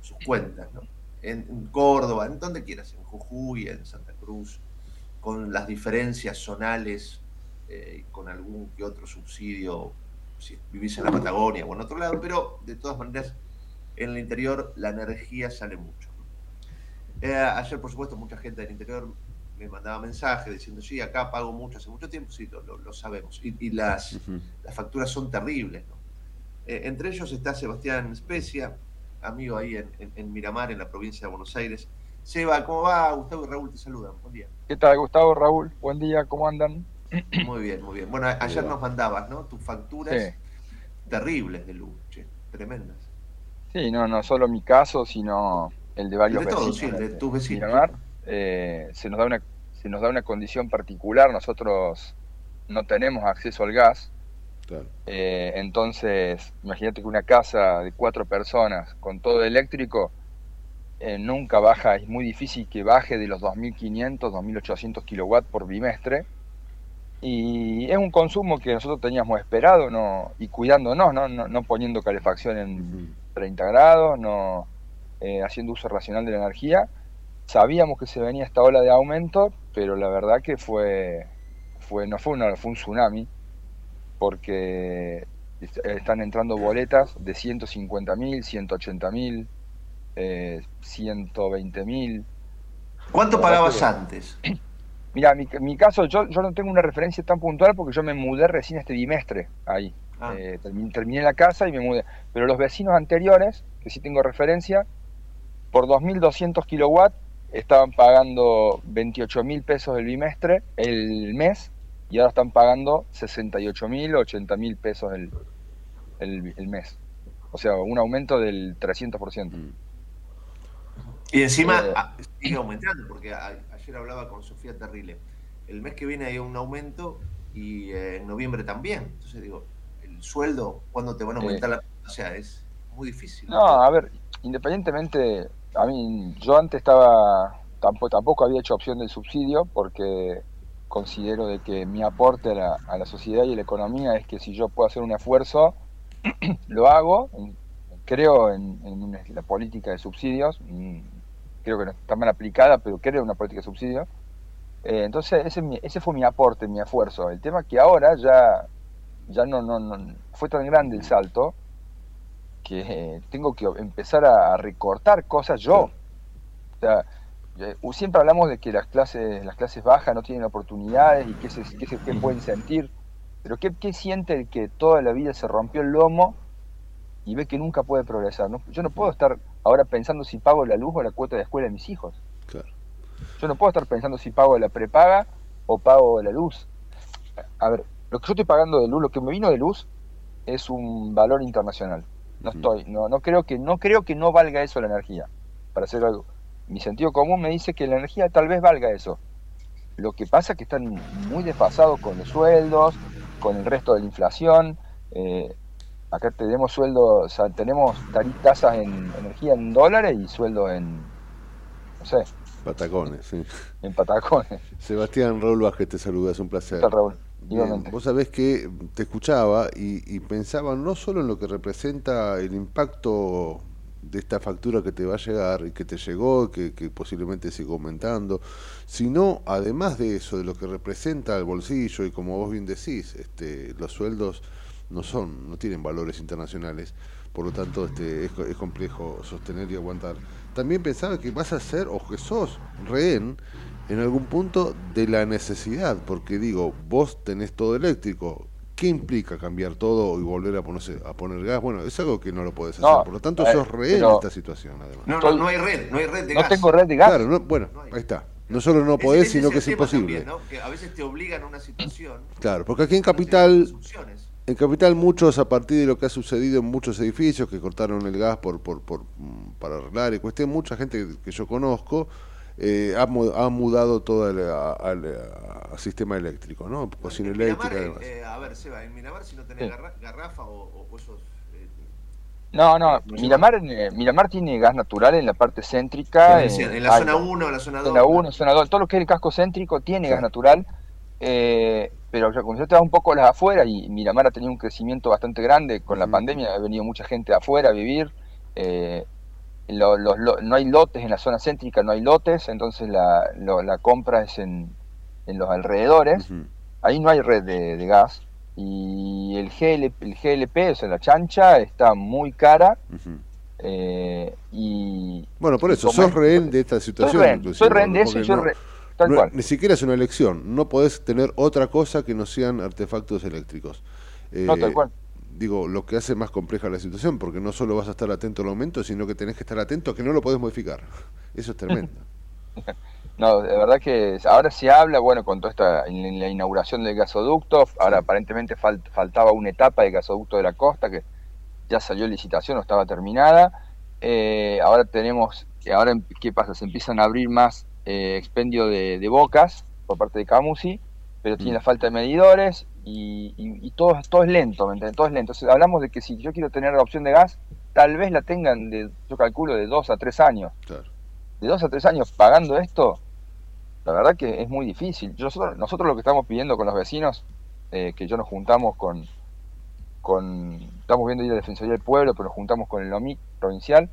sus cuentas, ¿no? En, en Córdoba, en donde quieras, en Jujuy, en Santa Cruz, con las diferencias zonales, eh, con algún que otro subsidio, si vivís en la Patagonia o en otro lado, pero de todas maneras en el interior la energía sale mucho. ¿no? Eh, ayer, por supuesto, mucha gente del interior me mandaba mensajes diciendo, sí, acá pago mucho hace mucho tiempo, sí, lo, sabemos. Y, y las, las facturas son terribles. ¿no? Eh, entre ellos está Sebastián Specia, amigo ahí en, en- en Miramar, en la provincia de Buenos Aires. Seba, ¿cómo va? Gustavo y Raúl te saludan. Buen día. ¿Qué tal, Gustavo, Raúl? Buen día, ¿cómo andan? Muy bien, muy bien. Bueno, ayer nos mandabas, ¿no? Tus facturas Sí. terribles de luz, che, tremendas. Sí, no, no solo mi caso, sino el de varios El de todos, vecinos. sí, de tus vecinos. Miramar. Eh, se, nos da una, se nos da una condición particular, nosotros no tenemos acceso al gas. Eh, entonces, imagínate que una casa de cuatro personas con todo eléctrico eh, nunca baja, es muy difícil que baje de los 2.500, 2.800 kilowatts por bimestre. Y es un consumo que nosotros teníamos esperado no, y cuidándonos, ¿no? No, no poniendo calefacción en 30 grados, no eh, haciendo uso racional de la energía. Sabíamos que se venía esta ola de aumento, pero la verdad que fue, fue no fue, una, fue un tsunami, porque est- están entrando boletas de 150 mil, 180 mil, eh, 120 mil. ¿Cuánto pagabas antes? Mira, mi, mi caso, yo, yo no tengo una referencia tan puntual porque yo me mudé recién este bimestre ahí. Ah. Eh, termi- terminé la casa y me mudé. Pero los vecinos anteriores, que sí tengo referencia, por 2.200 kilowatts estaban pagando 28 mil pesos el bimestre, el mes, y ahora están pagando 68 mil, 80 mil pesos el, el, el mes. O sea, un aumento del 300%. Y encima Eh, a- sigue aumentando, porque a- ayer hablaba con Sofía Terrile. El mes que viene hay un aumento y eh, en noviembre también. Entonces digo, el sueldo, ¿cuándo te van a aumentar la... O sea, es muy difícil. No, a ver, independientemente, a mí, yo antes estaba, tampoco, tampoco había hecho opción del subsidio porque considero de que mi aporte a la, a la sociedad y a la economía es que si yo puedo hacer un esfuerzo, lo hago, creo en, la política de subsidios, creo que no está mal aplicada, pero creo en una política de subsidios. Eh, entonces ese, ese fue mi aporte, mi esfuerzo. El tema es que ahora ya, ya no, no, no fue tan grande el salto que eh, tengo que empezar a, recortar cosas yo. O sea, siempre hablamos de que las clases, las clases bajas no tienen oportunidades y qué, se, qué, se- qué pueden sentir. Pero ¿qué, qué siente el que toda la vida se rompió el lomo y ve que nunca puede progresar? ¿no? Yo no puedo estar ahora pensando si pago la luz o la cuota de escuela de mis hijos. Yo no puedo estar pensando si pago la prepaga o pago la luz. A ver, lo que yo estoy pagando de luz, lo que me vino de luz, es un valor internacional. No estoy, no, no creo que, no creo que no valga eso la energía. Para hacer algo. Mi sentido común me dice que la energía tal vez valga eso. Lo que pasa es que están muy desfasados con los sueldos, con el resto de la inflación. Eh, acá tenemos sueldos, o sea, tenemos tasas en energía en dólares y sueldo en, no sé, Patacones, sí. en patacones. Sebastián Raúl Vázquez te saluda, es un placer. ¿Qué tal, Raúl? Bien, vos sabés que te escuchaba y, y pensaba no solo en lo que representa el impacto de esta factura que te va a llegar y que te llegó, que, que posiblemente siga aumentando, sino además de eso, de lo que representa el bolsillo y como vos bien decís, este, los sueldos no son, no tienen valores internacionales, por lo tanto este, es, es complejo sostener y aguantar. También pensaba que vas a ser o que sos rehén en algún punto de la necesidad, porque digo, vos tenés todo eléctrico, ¿qué implica cambiar todo y volver a ponerse, a poner gas? Bueno, es algo que no lo podés hacer, No, por lo tanto eh, sos rehén pero- de esta situación además. No, no, no hay red, no hay red de No gas. tengo red de gas. Claro, no- bueno, ahí está. No solo no podés, ese sino que es imposible. también, ¿no? Que a veces te obligan a una situación. Claro, porque aquí en Capital, en Capital muchos, a partir de lo que ha sucedido en muchos edificios que cortaron el gas por, por, por, mm, para arreglar y cuestión, mucha gente que yo conozco eh, ha, mu- ha mudado todo el, a- al a- sistema eléctrico, ¿no? Cocina eléctrica y Miramar, demás. eh, a ver, Seba, en Miramar si no tenés Sí. garra- garrafa o, o- esos... eh, No, no, Miramar, eh, Miramar tiene gas natural en la parte céntrica. En el- eh, en la hay- zona 1, la zona 2. En la 1, zona 2, todo lo que es el casco céntrico tiene gas natural. Eh, pero como yo estaba un poco las afuera y Miramar ha tenido un crecimiento bastante grande con la pandemia, ha venido mucha gente afuera a vivir. Eh, no hay lotes en la zona céntrica, no hay lotes, entonces la, la compra es en, en los alrededores. Ahí no hay red de, gas. Y el, GLP, el GLP, o sea, la chancha, está muy cara. Eh, y bueno, por eso, sos rehén de esta situación. Soy rehén, de eso y tal cual. Ni siquiera es una elección. No podés tener otra cosa que no sean artefactos eléctricos. no, tal eh, cual digo, lo que hace más compleja la situación, porque no solo vas a estar atento al aumento, sino que tenés que estar atento a que no lo podés modificar. Eso es tremendo. no, de verdad que ahora se habla, bueno, con toda esta la inauguración del gasoducto, ahora aparentemente faltaba una etapa del gasoducto de la costa que ya salió licitación o estaba terminada. Eh, ahora tenemos, ahora ¿qué pasa? Se empiezan a abrir más eh, expendio de, bocas por parte de Camusi, pero tiene mm. la falta de medidores y, todo, todo es lento, ¿me entiendes? Todo es lento. Entonces, hablamos de que si yo quiero tener la opción de gas, tal vez la tengan, de, yo calculo, de dos a tres años. De dos a tres años pagando esto, la verdad que es muy difícil. Nosotros, nosotros lo que estamos pidiendo con los vecinos, eh, que yo nos juntamos con, con, estamos viendo ahí la Defensoría del Pueblo, pero nos juntamos con el OMIC provincial,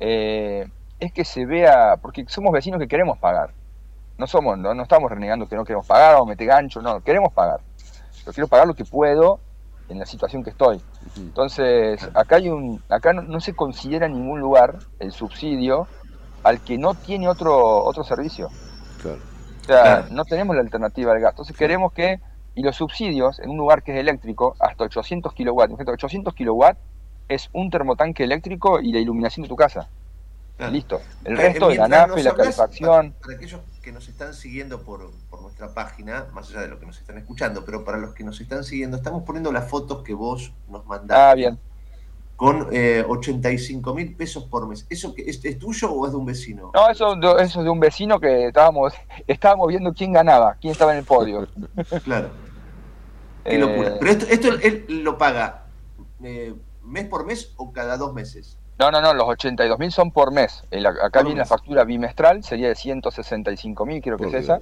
eh, es que se vea, porque somos vecinos que queremos pagar. No somos, no, no estamos renegando que no queremos pagar o meter gancho, no, queremos pagar yo quiero pagar lo que puedo en la situación que estoy. Entonces, acá hay un, acá no, se considera en ningún lugar el subsidio al que no tiene otro, otro servicio. O sea, no tenemos la alternativa al gas. Entonces queremos que, y los subsidios en un lugar que es eléctrico, hasta 800 kilowatts, 800 kilowatts es un termotanque eléctrico y la iluminación de tu casa. Listo. El resto, de la la calefacción. Para, aquellos que nos están siguiendo por, nuestra página, más allá de lo que nos están escuchando, pero para los que nos están siguiendo, estamos poniendo las fotos que vos nos mandaste. Ah, bien. Con eh, 85 mil pesos por mes. ¿Eso que es, tuyo o es de un vecino? No, eso, eso es de un vecino que estábamos, estábamos viendo quién ganaba, quién estaba en el podio. claro. Qué locura. Eh, pero esto, esto él lo paga eh, mes por mes o cada dos meses. No, no, no, los 82 mil son por mes. acá viene la factura bimestral, sería de 165 mil, creo que es esa.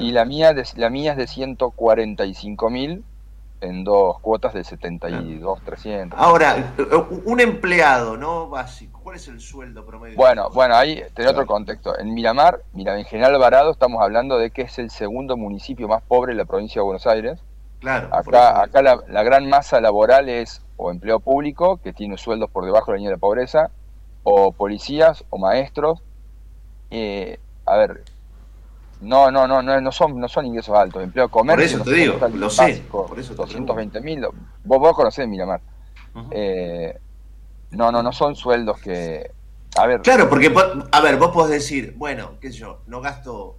Y la mía, de, la mía es de 145 mil en dos cuotas de 72, 300. Ahora, un empleado, ¿no? Básico. ¿Cuál es el sueldo promedio? Bueno, bueno, ahí tiene otro contexto. En Miramar, mira, en General Alvarado estamos hablando de que es el segundo municipio más pobre de la provincia de Buenos Aires. Claro. Acá, acá la, la gran masa laboral es o empleo público, que tiene sueldos por debajo de la línea de pobreza, o policías o maestros. Eh, a ver, no, no, no, no, no son, no son ingresos altos. Empleo comercio. Por eso te digo, lo sé. Por eso 220 mil. Vos, vos conocés Miramar. Eh, no, no, no son sueldos que. A ver. Claro, porque, a ver, vos podés decir, bueno, qué sé yo, no gasto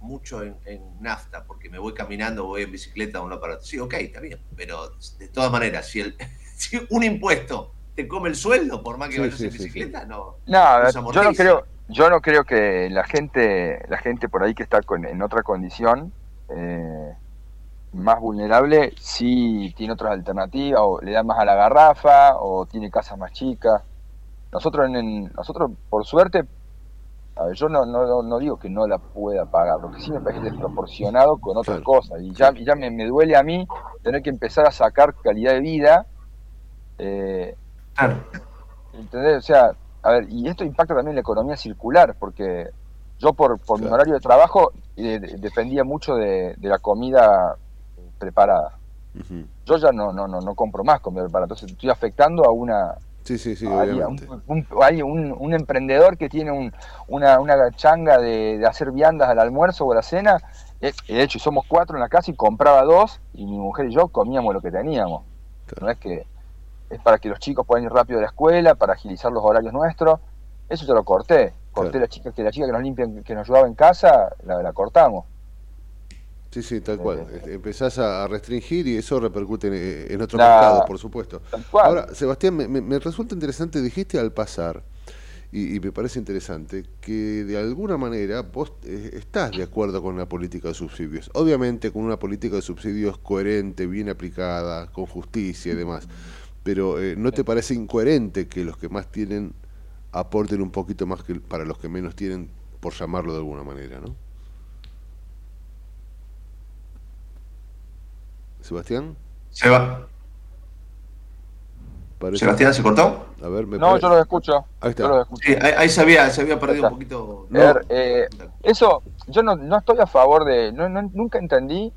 mucho en, nafta porque me voy caminando, voy en bicicleta o un aparato. Sí, ok, está bien, pero de todas maneras, si el, si un impuesto te come el sueldo por más que vayas en bicicleta, no. No, yo no creo, yo no creo que la gente, la gente por ahí que está en otra condición eh, más vulnerable, sí tiene otras alternativas, o le da más a la garrafa, o tiene casas más chicas. Nosotros, en, nosotros por suerte, a ver, yo no, no, no, digo que no la pueda pagar, lo que sí me parece desproporcionado con otras cosas. Y ya, ya me, me, duele a mí tener que empezar a sacar calidad de vida eh, O sea, a ver, y esto impacta también la economía circular, porque yo por, por mi horario de trabajo eh, dependía mucho de, la comida preparada. Yo ya no, no, no, no compro más comida preparada, entonces estoy afectando a una... Sí, sí, sí, hay un, emprendedor que tiene un, una, una changa de, hacer viandas al almuerzo o a la cena. Eh, de hecho, somos cuatro en la casa y compraba dos y mi mujer y yo comíamos lo que teníamos. No es que es para que los chicos puedan ir rápido a la escuela, para agilizar los horarios nuestros. Eso te lo corté. Corté la chica que la chica que nos limpia, que nos ayudaba en casa, la, cortamos. Sí, sí, tal cual. Eh, eh. Empezás a restringir y eso repercute en, otro mercado, por supuesto. Ahora, Sebastián, me, resulta interesante, dijiste al pasar, y, me parece interesante, que de alguna manera vos eh, estás de acuerdo con la política de subsidios. Obviamente con una política de subsidios coherente, bien aplicada, con justicia y demás pero eh, ¿no te parece incoherente que los que más tienen aporten un poquito más que para los que menos tienen, por llamarlo de alguna manera, ¿no? Sebastián. Seba. ¿Sebastián se cortó? A ver, me No, yo lo escucho. Ahí está. Yo lo escucho. Sí, ahí, ahí se, había, se había perdido un poquito. A ver, eh, eso, yo no, no estoy a favor de. No, no- nunca entendí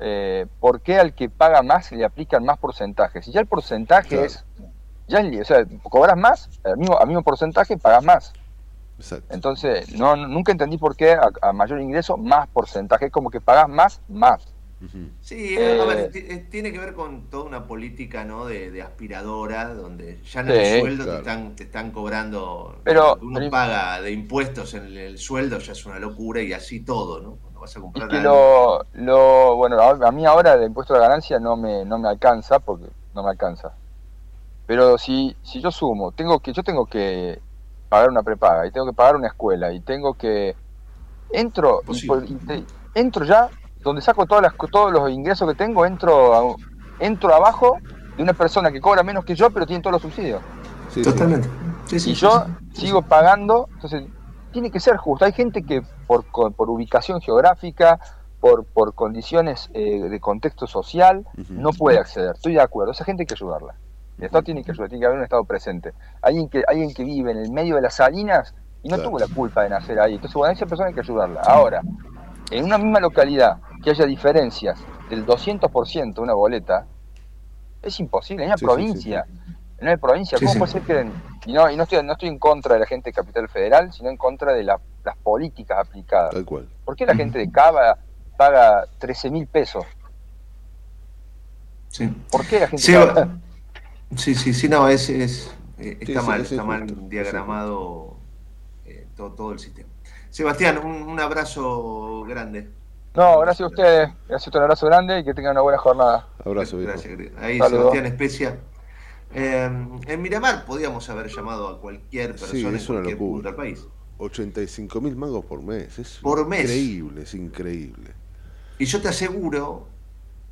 eh, por qué al que paga más se le aplican más porcentajes. Si ya el porcentaje Claro. es. Ya el- o sea, cobras más, al mismo, al mismo porcentaje pagas más. Exacto. Entonces, no, no- nunca entendí por qué a, a mayor ingreso más porcentaje, como que pagas más, más. Sí, Eh, a ver, ti- eh, tiene que ver con toda una política ¿no? de, de aspiradora, donde ya en Sí, el sueldo claro. te, están, te están cobrando Pero- uno pero- paga de impuestos en el, el sueldo, ya es una locura y así todo, ¿no? Cuando vas a comprar que algo. lo, lo, bueno, a, a mí ahora el impuesto de ganancia no me, no me alcanza, porque no me alcanza. Pero si, si yo sumo, tengo que, yo tengo que pagar una prepaga, y tengo que pagar una escuela, y tengo que, entro, y entro ya, donde saco todas las, todos los ingresos que tengo, entro, a- entro abajo de una persona que cobra menos que yo, pero tiene todos los subsidios. Totalmente. Sí, sí, y sí, yo sí. sigo pagando, entonces tiene que ser justo. Hay gente que por, por ubicación geográfica, por, por condiciones eh, de contexto social, no puede acceder. Estoy de acuerdo, esa gente hay que ayudarla. El Estado tiene que ayudar, tiene que haber un Estado presente. Alguien que, alguien que vive en el medio de las salinas y no Claro. tuvo la culpa de nacer ahí. Entonces, bueno, a esa persona hay que ayudarla. Ahora, en una misma localidad que haya diferencias del 200% de una boleta, es imposible, en una Sí, sí, provincia. En una provincia, Sí, ¿cómo sí. puede ser que.? en- Y no, y no, estoy, no estoy en contra de la gente de Capital Federal, sino en contra de la- las políticas aplicadas. Tal cual. ¿Por qué la gente de Cava paga 13 mil pesos? Sí. ¿Por qué la gente Sí, de va- Cava- Sí, sí, sí, no, es, es, eh, está sí, mal, es está mal diagramado eh, todo, todo el sistema. Sebastián, un, un abrazo grande. No, gracias a ustedes. Gracias, un abrazo grande y que tengan una buena jornada. Abrazo, viejo. Gracias, querido. Ahí. Sebastián Especia. Eh, en Miramar podíamos haber llamado a cualquier persona Sí, en es una cualquier punto del país. 85 mil mangos por mes. Es Por mes. increíble, es increíble. Y yo te aseguro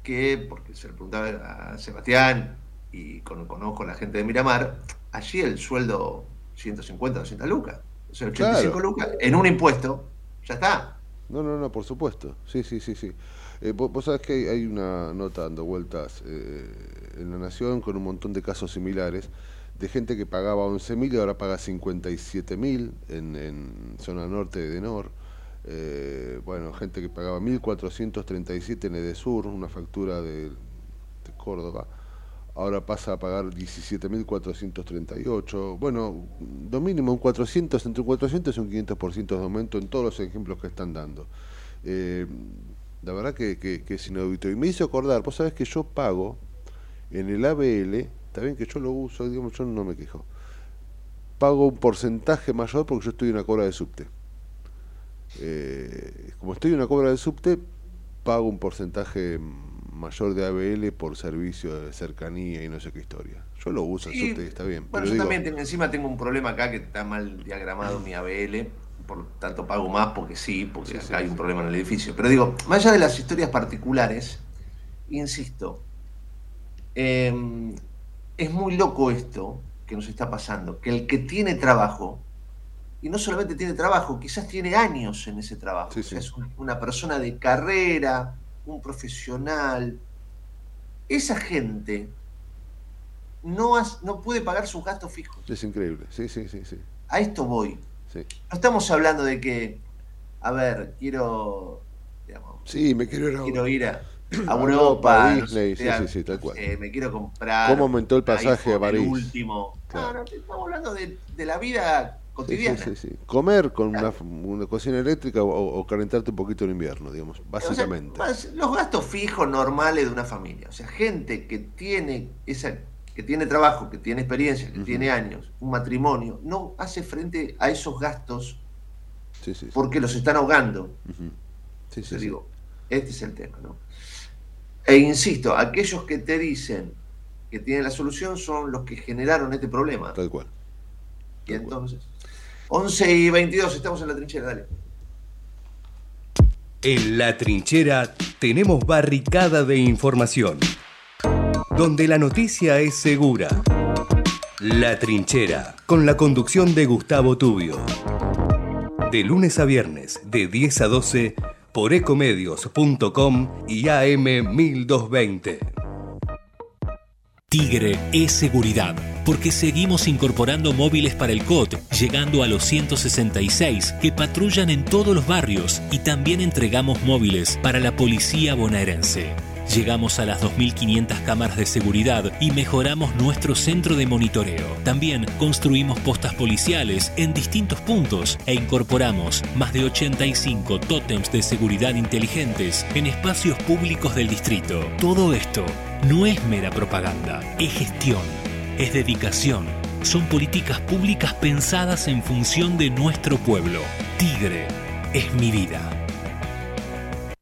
que, porque se le preguntaba a Sebastián y con- conozco a la gente de Miramar, allí el sueldo 150, 200 lucas. O sea, 85 Claro. lucas en un impuesto, ya está. No, no, no, por supuesto. Sí, sí, sí, sí. Eh, vos, vos sabés que hay, hay una nota dando vueltas eh, en La Nación con un montón de casos similares de gente que pagaba 11.000 y ahora paga 57.000 en, en zona norte de Denor. Eh, bueno, gente que pagaba 1.437 en Edesur, una factura de, de Córdoba. Ahora pasa a pagar 17.438. Bueno, lo mínimo un 400, entre un 400 y un 500% de aumento en todos los ejemplos que están dando. Eh, la verdad que, es inaudito. Y me hizo acordar, vos sabés que yo pago en el ABL, está bien que yo lo uso, digamos, yo no me quejo. Pago un porcentaje mayor porque yo estoy en una cobra de subte. Eh, como estoy en una cobra de subte, pago un porcentaje mayor de ABL por servicio de cercanía y no sé qué historia. Yo lo uso Sí, subte y está bien. Bueno, pero yo digo, también tengo- encima tengo un problema acá que está mal diagramado mi ABL, por lo tanto pago más porque sí, porque acá hay un problema en el edificio. Pero digo, más allá de las historias particulares, insisto, eh, es muy loco esto que nos está pasando, que el que tiene trabajo, y no solamente tiene trabajo, quizás tiene años en ese trabajo, o sea, es un- una persona de carrera, un profesional, esa gente no, has- no puede pagar sus gastos fijos. Es increíble, sí, sí, sí, sí. A esto voy. Sí. No estamos hablando de que, a ver, quiero, digamos, Sí, me quiero ir a, quiero ir a, Europa, no Disney, sé, sí, sí, sí, tal cual. eh, me quiero comprar. ¿Cómo aumentó el pasaje a iPhone, el París? último. Claro. No, no, estamos hablando de, de la vida cotidiana. sí, sí, sí. Comer con una, una cocina eléctrica o, o calentarte un poquito en invierno, digamos, O sea, básicamente. los gastos fijos normales de una familia. O sea, gente que tiene esa que tiene trabajo, que tiene experiencia, que tiene años, un matrimonio, no hace frente a esos gastos Sí, sí, sí. porque los están ahogando. Sí, sí, sí. digo, este es el tema, ¿no? E insisto, aquellos que te dicen que tienen la solución son los que generaron este problema. Tal cual. Y entonces, 11 y 22, estamos en la trinchera, dale. En la trinchera tenemos barricada de información, donde la noticia es segura. La trinchera, con la conducción de Gustavo Tubio. De lunes a viernes, de 10 a 12, por ecomedios.com y AM 1220. Tigre es seguridad, porque seguimos incorporando móviles para el COT, llegando a los 166 que patrullan en todos los barrios y también entregamos móviles para la policía bonaerense. Llegamos a las 2.500 cámaras de seguridad y mejoramos nuestro centro de monitoreo. También construimos postas policiales en distintos puntos e incorporamos más de 85 tótems de seguridad inteligentes en espacios públicos del distrito. Todo esto no es mera propaganda, es gestión, es dedicación. Son políticas públicas pensadas en función de nuestro pueblo. Tigre es mi vida.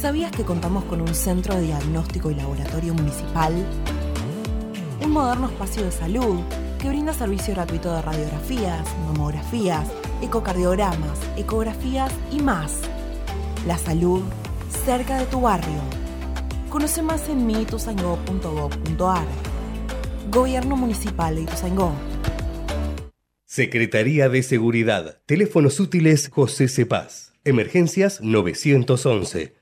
¿Sabías que contamos con un centro de diagnóstico y laboratorio municipal? Un moderno espacio de salud que brinda servicio gratuito de radiografías, mamografías, ecocardiogramas, ecografías y más. La salud cerca de tu barrio. Conoce más en mitusango.gov.ar. Gobierno Municipal de Ituzaingó. Secretaría de Seguridad. Teléfonos útiles José Cepaz. Emergencias 911.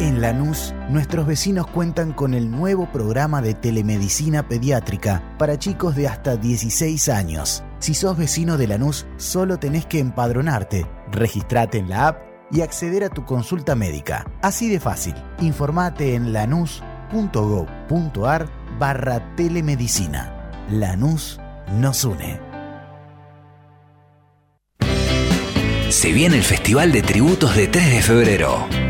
En Lanús, nuestros vecinos cuentan con el nuevo programa de telemedicina pediátrica para chicos de hasta 16 años. Si sos vecino de Lanús, solo tenés que empadronarte, registrate en la app y acceder a tu consulta médica. Así de fácil. Informate en lanús.gov.ar barra telemedicina. Lanús nos une. Se viene el Festival de Tributos de 3 de febrero.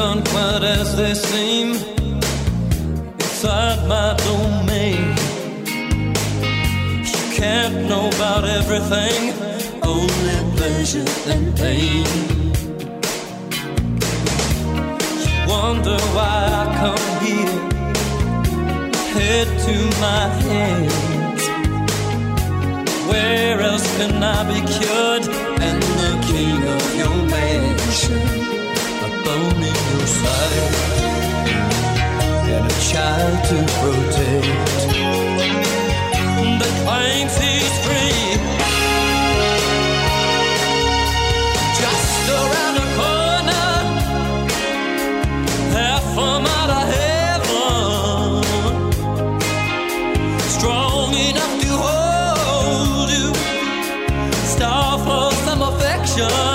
Aren't quite as they seem inside my domain. You can't know about everything, only pleasure and pain. You wonder why I come here, head to my hands. Where else can I be cured? And the king of your mansion a in your side and a child to protect that claims he's free. Just around the corner, half a mile of heaven, strong enough to hold you, star for some affection.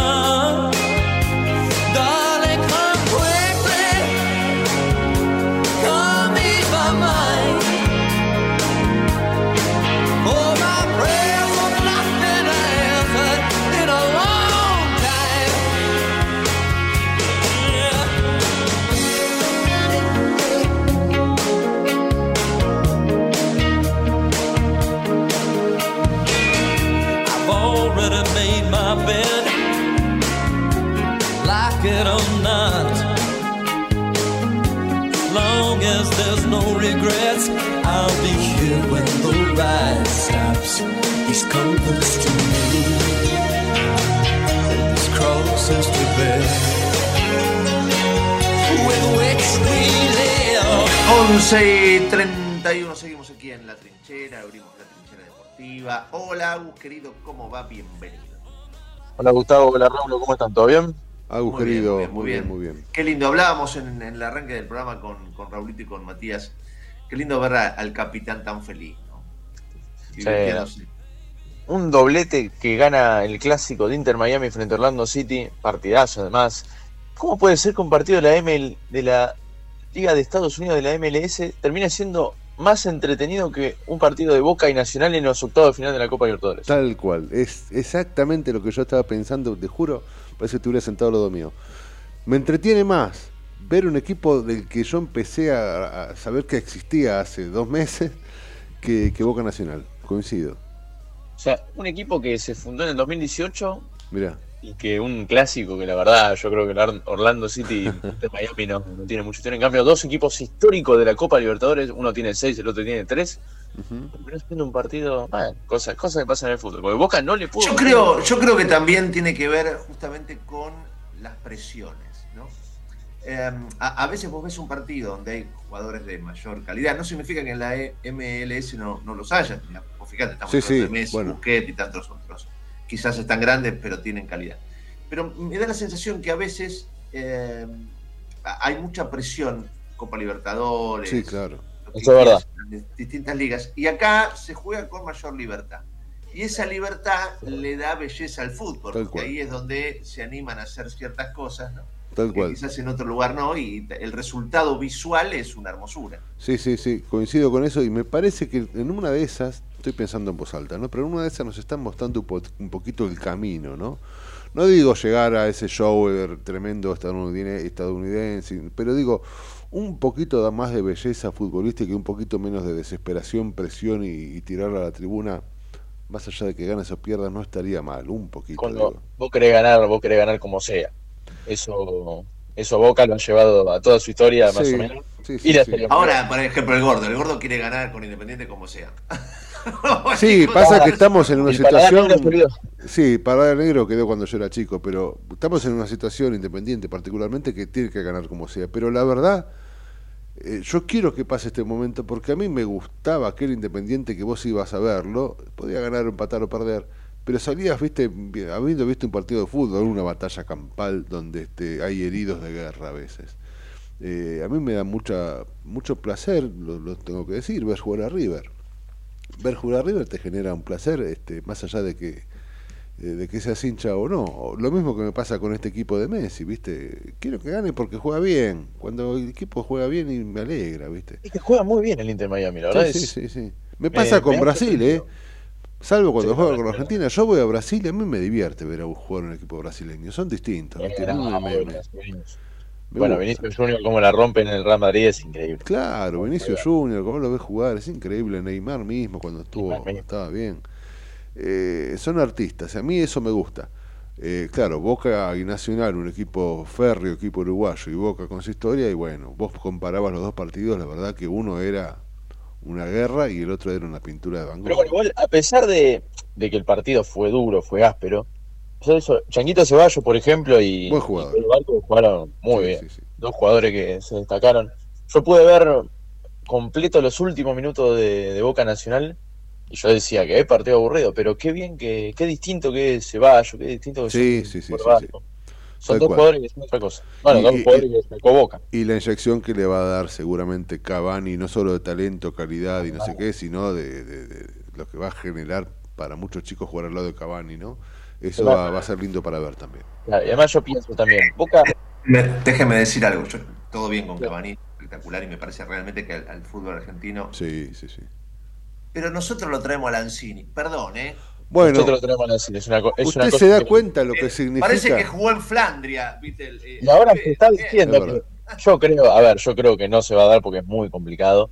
Regrets, I'll be here when the ride stops. He's close to me, and his cross is to bear. With which we live. 11 y 31, seguimos aquí en la trinchera, abrimos la trinchera deportiva. Hola, Agus, querido, ¿cómo va? Bienvenido. Hola Gustavo, hola Raúl, ¿cómo están? ¿Todo bien? Agus, Muy bien, querido, muy bien, muy muy bien, bien. muy bien. Qué lindo, hablábamos en, en el arranque del programa con, con Raulito y con Matías. Qué lindo ver a- al capitán tan feliz. Un doblete que gana el clásico de Inter Miami frente a Orlando City, partidazo además. ¿Cómo puede ser que un partido de la ML, de la Liga de Estados Unidos de la MLS termina siendo más entretenido que un partido de Boca y Nacional en los octavos de final de la Copa Libertadores? Tal cual, es exactamente lo que yo estaba pensando, te juro, parece que estuviera sentado lado mío. Me entretiene más ver un equipo del que yo empecé a, a saber que existía hace dos meses que, que Boca Nacional, coincido. O sea, un equipo que se fundó en el 2018 Mirá, y que un clásico que la verdad yo creo que el Orlando City Inter Miami no, no tiene mucho tiene en cambio dos equipos históricos de la Copa Libertadores uno tiene seis el otro tiene tres pero es viendo un partido bueno, cosas cosas que pasan en el fútbol porque Boca no le pudo Yo creo, yo creo que también tiene que ver justamente con las presiones. Eh, a, a veces vos ves un partido donde hay jugadores de mayor calidad, no significa que en la E- MLS no, no los haya. Vos fíjate, estamos Sí, hablando sí, de Messi, bueno. Busquets y tantos otros. Quizás están grandes, pero tienen calidad. Pero me da la sensación que a veces eh, a- hay mucha presión, Copa Libertadores, sí, claro. Eso es verdad. distintas ligas. Y acá se juega con mayor libertad. Y esa libertad le da belleza al fútbol, porque cual. ahí es donde se animan a hacer ciertas cosas, ¿no? Tal que cual. quizás en otro lugar no, y el resultado visual es una hermosura. Sí, sí, sí, coincido con eso y me parece que en una de esas, estoy pensando en voz alta, ¿no? Pero en una de esas nos están mostrando un, po- un poquito el camino, ¿no? No digo llegar a ese show eh, tremendo estadounidense, pero digo un poquito más de belleza futbolística y un poquito menos de desesperación, presión y, y tirar a la tribuna, más allá de que ganes o pierdas, no estaría mal, un poquito. Cuando digo. vos querés ganar, vos querés ganar como sea. Eso, eso a Boca lo han llevado a toda su historia, más Sí, o menos. sí, sí, Ahora, por ejemplo, el gordo. El gordo quiere ganar con Independiente como sea. Sí, pasa que estamos en una El situación. Sí, Paladar Negro quedó cuando yo era chico, pero estamos en una situación independiente, particularmente, que tiene que ganar como sea. Pero la verdad, eh, yo quiero que pase este momento porque a mí me gustaba aquel independiente que vos ibas a verlo, podía ganar, empatar o perder, pero salías, viste, vi- habiendo visto un partido de fútbol, una batalla campal donde este, hay heridos de guerra a veces. Eh, a mí me da mucha mucho placer, lo, lo tengo que decir, ver jugar a River ver jugar a River te genera un placer, este, más allá de que eh, de que seas hincha o no. Lo mismo que me pasa con este equipo de Messi, ¿viste? Quiero que gane porque juega bien. Cuando el equipo juega bien y me alegra, ¿viste? Es que juega muy bien el Inter Miami, la verdad Sí, es. sí, sí, sí. Me pasa con me Brasil, ¿eh? Salvo cuando Sí, juego con Argentina, yo voy a Brasil y a mí me divierte ver a jugar un equipo brasileño. Son distintos, Bueno. Vinicius Junior, como la rompe en el Real Madrid es increíble. Claro, Vinicio Junior, como lo ves jugar, es increíble. Neymar mismo cuando estuvo, estaba bien. Eh, son artistas, a mí eso me gusta. Eh, claro, Boca y Nacional, un equipo férreo, equipo uruguayo, y Boca con su historia, y bueno, vos comparabas los dos partidos, la verdad que uno era una guerra y el otro era una pintura de Van Gogh. Pero bueno, igual, a pesar de, de que el partido fue duro, fue áspero, eso, Changuito Ceballos, por ejemplo, y, Buen jugador. y Barco jugaron muy Sí, bien. sí, sí. Dos jugadores que se destacaron. Yo pude ver completo los últimos minutos de, de Boca Nacional y yo decía que es partido aburrido, pero qué bien que, qué distinto que es Ceballos, qué distinto que es sí, sí, sí. Son Tal dos jugadores que son otra cosa. Bueno, Y- dos y- jugadores que destacó Boca. Y la inyección que le va a dar seguramente Cavani, no solo de talento, calidad y no sé qué, sino de, de- de lo que va a generar para muchos chicos jugar al lado de Cavani, ¿no? Eso va, va a ser lindo para ver también. Claro, y además yo pienso también, Boca Me- déjeme decir algo. Yo, todo bien con Cavani, espectacular, y me parece realmente que al, al fútbol argentino. Sí, sí, sí. Pero nosotros lo traemos a Lanzini. Perdón, ¿eh? Bueno, nosotros lo tenemos a decir, es una, co- es una usted cosa se da increíble. cuenta lo que significa. Parece que jugó en Flandria, ¿viste? El- eh, Y ahora el- se está diciendo Es que yo creo, a ver, yo creo que no se va a dar porque es muy complicado,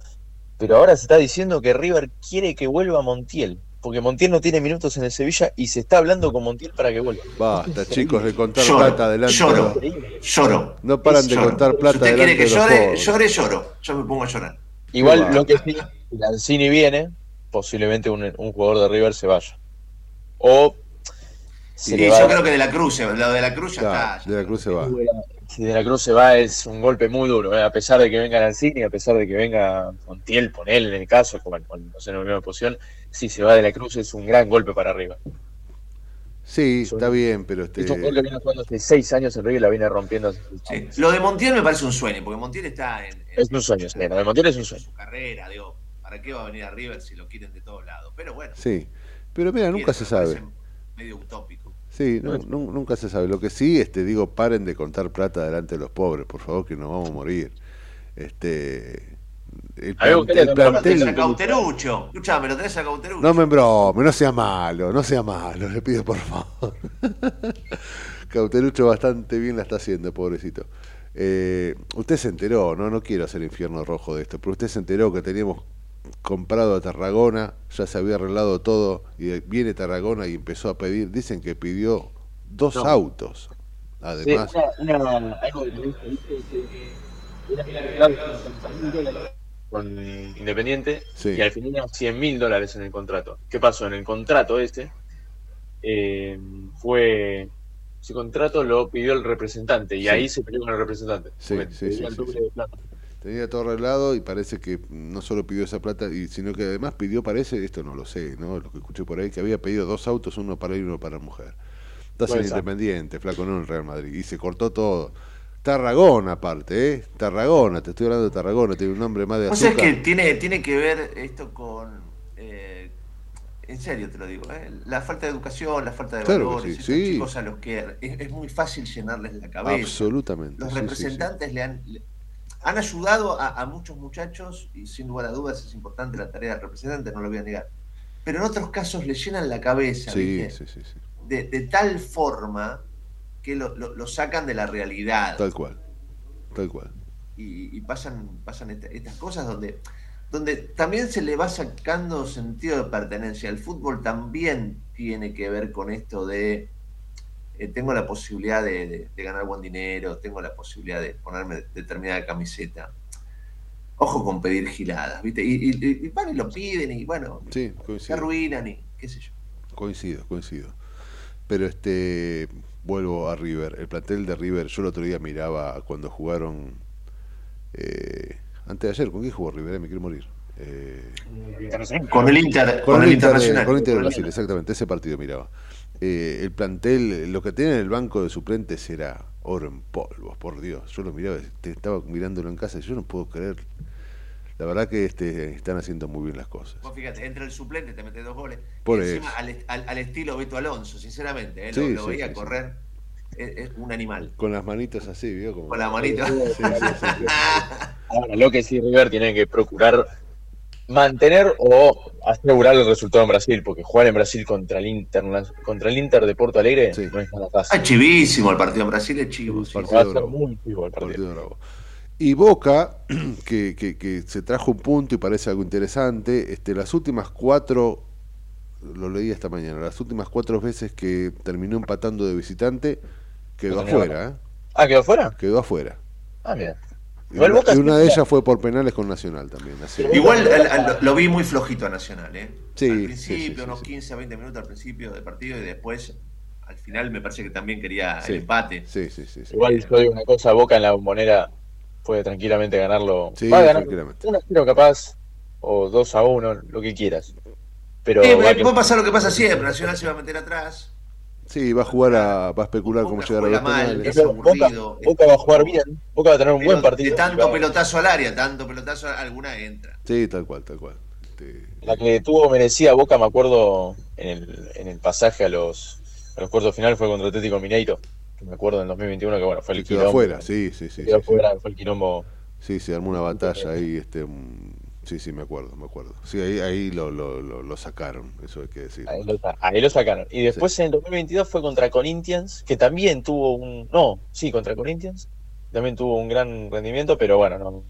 pero ahora se está diciendo que River quiere que vuelva Montiel, porque Montiel no tiene minutos en el Sevilla y se está hablando con Montiel para que vuelva. Basta, chicos, de contar Lloro, plata delante lloro, lloro. No paran de Lloro. contar Si plata usted quiere delante que llore, llore, lloro. Yo me pongo a llorar. Igual lo que sí, si Lanzini viene, posiblemente un, un jugador de River se vaya. O va yo creo que de la Cruz, lo de la Cruz ya Claro, está. de la Cruz se va. si de la Cruz se va es un golpe muy duro, ¿eh? a pesar de que venga Lanzini, a pesar de que venga Montiel, ponele en el caso, como en, no sé, en la misma posición, si se va de la Cruz es un gran golpe para River. Sí, está bien, pero este. Es un gol que viene jugando hace seis años en River y la viene rompiendo hace seis Sí. años. Lo de Montiel me parece un sueño, porque Montiel está en, en Es un sueño, sí, lo de Montiel es un sueño. su carrera, digo, ¿para qué va a venir a River si lo quieren de todos lados? Pero bueno, Sí, pero mira, nunca se sabe. medio utópico. Sí, no- nunca se sabe. Lo que sí, este, digo, paren de contar plata delante de los pobres, por favor, que nos vamos a morir. Este, el, gustaría el tenés a plantel, Cauterucho. Escuchame, lo tenés a Cauterucho. no me embrome, no sea malo, no sea malo, le pido por favor. Cauterucho bastante bien la está haciendo, pobrecito. Eh, usted se enteró, no, no quiero hacer infierno rojo de esto, pero usted se enteró que teníamos comprado a Tarragona, ya se había arreglado todo, y viene Tarragona y empezó a pedir, dicen que pidió dos No. autos, Sí, además. una, una- algo que dice, dice que era arreglado con 100.000 dólares con Independiente Sí. y al final eran 100 mil dólares en el contrato. ¿Qué pasó? En el contrato este eh, fue ese contrato lo pidió el representante y Sí. ahí se peleó con el representante. Sí, porque sí, pedía sí, el sí, doble sí. de plata. Tenía todo arreglado y parece que no solo pidió esa plata, y, sino que además pidió, parece, esto no lo sé, ¿no? lo que escuché por ahí, que había pedido dos autos, uno para él y uno para la mujer. Estás en. Independiente, flaco, no en el Real Madrid. Y se cortó todo. Tarragona, aparte, ¿eh? Tarragona, te estoy hablando de Tarragona, tiene un nombre más de O sea, es azúcar. que tiene, tiene que ver esto con eh, en serio te lo digo, ¿eh? la falta de educación, la falta de Claro valores, sí, estos sí. chicos a los que es, es muy fácil llenarles la cabeza. Absolutamente. Los sí, sí, sí. representantes le han, le- han ayudado a, a muchos muchachos y sin lugar a dudas es importante la tarea del representante, no lo voy a negar. Pero en otros casos le llenan la cabeza, Sí, sí, sí, sí. De, de tal forma que lo, lo- lo sacan de la realidad. Tal cual. Tal cual. y, y pasan, pasan esta- estas cosas donde, donde también se le va sacando sentido de pertenencia. El fútbol también tiene que ver con esto de eh, tengo la posibilidad de, de- de ganar buen dinero, tengo la posibilidad de ponerme determinada camiseta. Ojo con pedir giladas, ¿viste? Y, y- y van y lo piden y bueno, Sí, se arruinan y qué sé yo. Coincido, coincido. Pero este vuelvo a River. El plantel de River, yo el otro día miraba cuando jugaron eh, antes de ayer, ¿con quién jugó River? Eh, Me quiero morir. Eh, Con el Inter, con, con el el Inter de- Internacional. con el Inter de Brasil, exactamente, ese partido miraba. Eh, el plantel, lo que tiene en el banco de suplentes era oro en polvos, por Dios. Yo lo miraba, estaba mirándolo en casa y yo no puedo creer. La verdad que este, están haciendo muy bien las cosas. Vos fíjate, entra el suplente, te mete dos goles. Por y encima al, est- al- al estilo Beto Alonso, sinceramente. ¿eh? Sí, lo, lo sí, veía sí, sí. correr. Es, es un animal. Con las manitos así, ¿vio? Como- Con la manito. Sí, sí, sí, sí. Ahora, lo que sí River tiene que procurar mantener o asegurar el resultado en Brasil, porque jugar en Brasil contra el Inter, contra el Inter de Porto Alegre no es nada fácil. Ah, chivísimo el partido en Brasil, es chivo. sí. Va a ser muy chivo el partido. Partido. Y Boca, que, que- que se trajo un punto y parece algo interesante, este, las últimas cuatro, lo leí esta mañana, las últimas cuatro veces que terminó empatando de visitante, quedó No afuera. ¿eh? Ah, ¿quedó afuera? Quedó afuera. Ah, mira. Y Igual una, Boca y una de ellas fue por penales con Nacional también. así. Igual al- al- lo, vi muy flojito a Nacional, ¿eh? Sí, al principio, sí, sí, unos sí. 15 a 20 minutos al principio del partido y después, al final, me parece que también quería Sí. el empate. Sí, sí, sí. sí. Igual yo digo una cosa, Boca en la bombonera puede tranquilamente ganarlo. Sí, va a ganar tranquilamente. 1 a 0 capaz, o 2 a 1, lo que quieras. Pero eh, puede pasar lo que pasa siempre, Nacional se va a meter atrás. Sí, va a jugar a, va a especular cómo llegar a los mal, penales. es aburrido. Boca va a jugar bien, Boca va a tener un Pero buen partido. De tanto pelotazo al área, tanto pelotazo, alguna entra. Sí, tal cual, tal cual. Este, La que tuvo merecida Boca, me acuerdo, en el, en el pasaje a los, a los cuartos finales fue contra Atlético Mineiro. que Me acuerdo en 2021 que bueno, fue el quedó quilombo. afuera, sí, sí, sí. Quedó sí, sí. afuera, fue el quilombo. Sí, se armó una batalla ahí, este, sí, sí, me acuerdo, me acuerdo. Sí, ahí, ahí lo, lo, lo, lo sacaron, eso hay que decir. Ahí lo, sa- ahí lo sacaron. Y después en el 2022 fue contra Corinthians, que también tuvo un. No, sí, contra Corinthians. También tuvo un gran rendimiento, pero bueno, no,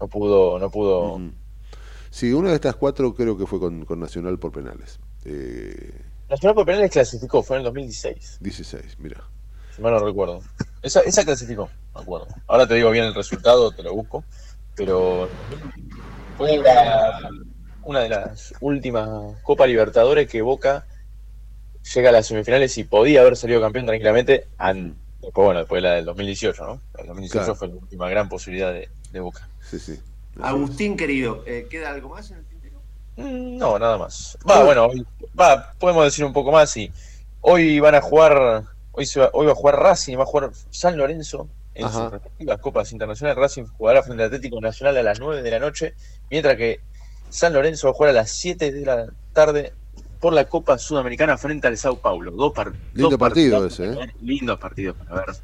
no pudo. No pudo Sí, una de estas cuatro creo que fue con, con Nacional por penales. Eh, Nacional por penales clasificó, fue en el 2016, 16, mira. si mal no recuerdo. Esa, esa clasificó, me acuerdo. Ahora te digo bien el resultado, te lo busco. Pero fue una de las últimas Copa Libertadores que Boca llega a las semifinales y podía haber salido campeón tranquilamente. an- después, bueno, después de la del 2018, ¿no? El 2018 Claro. fue la última gran posibilidad de, de Boca. Sí, sí. Agustín, querido, eh, ¿queda algo más en el tintero? Mm, No, nada más. Va, bueno, hoy- va, podemos decir un poco más y hoy van a jugar, hoy, se va, hoy va a jugar Racing, va a jugar San Lorenzo en Ajá. sus respectivas copas internacionales. Racing jugará frente al Atlético Nacional a las 9 de la noche, mientras que San Lorenzo va a jugar a las 7 de la tarde por la Copa Sudamericana frente al Sao Paulo. Dos, par- Lindo dos partido partidos ese, ¿eh? Lindos partidos para ver.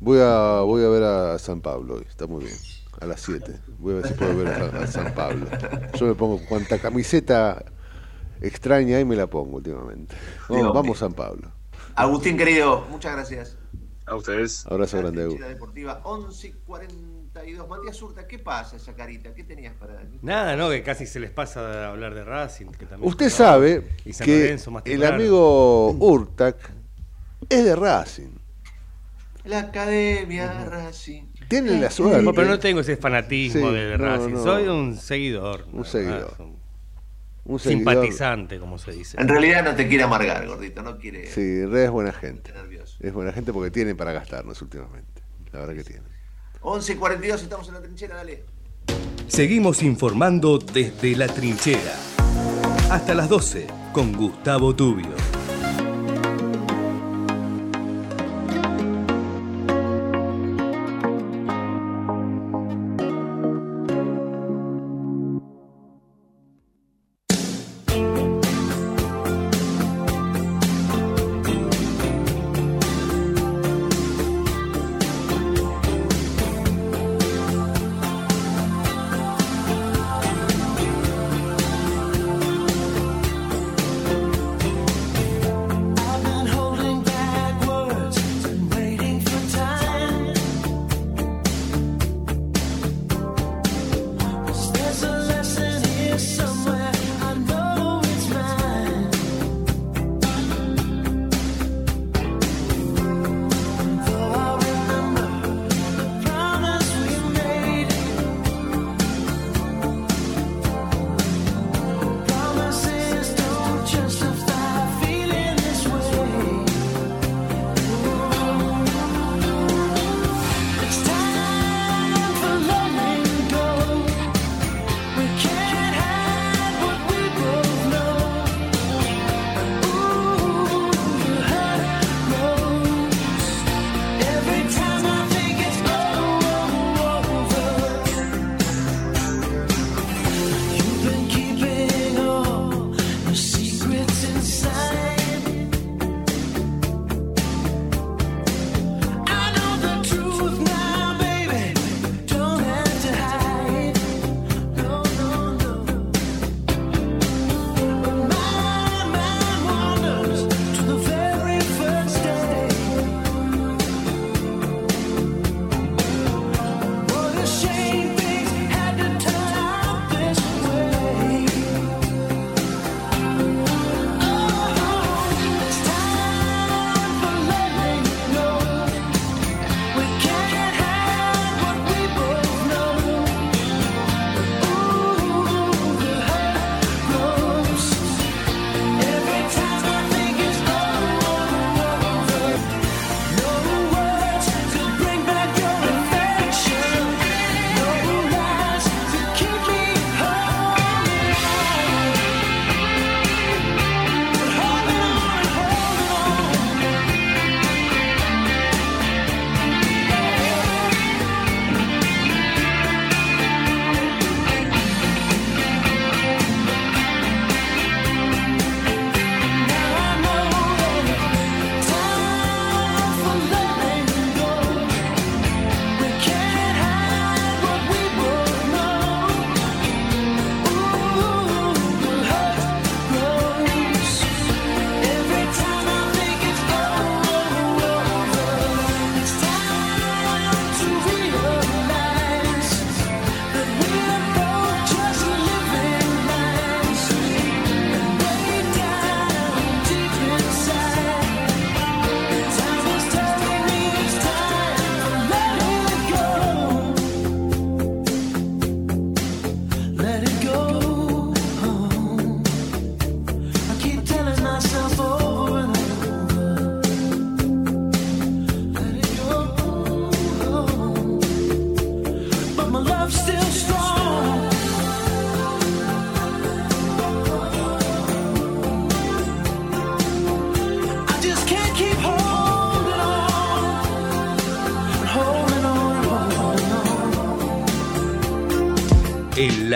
Voy a, voy a ver a San Pablo hoy, está muy bien. A las 7. Voy a ver si puedo ver a, a San Pablo. Yo me pongo cuanta camiseta extraña y me la pongo últimamente. Vamos San Pablo. Agustín, querido, muchas gracias. A ustedes. Abrazo grande, Deportiva 11.42. Matías Urta, ¿qué pasa esa carita? ¿Qué tenías para Nada, no, que casi se les pasa a hablar de Racing. Que también Usted sabe y San que Lorenzo más el amigo Urtac es de Racing. La Academia Racing. Tiene la suerte. No, pero no tengo ese fanatismo Sí, de no, Racing. no. Soy un seguidor. Un seguidor. un seguidor. simpatizante, como se dice. En realidad no te quiere amargar, gordito, no quiere. Sí, en realidad es buena gente. Es buena gente porque tiene para gastarnos últimamente. La verdad que tiene. 11.42, estamos en la trinchera, dale. Seguimos informando desde la trinchera. Hasta las 12 con Gustavo Tubio.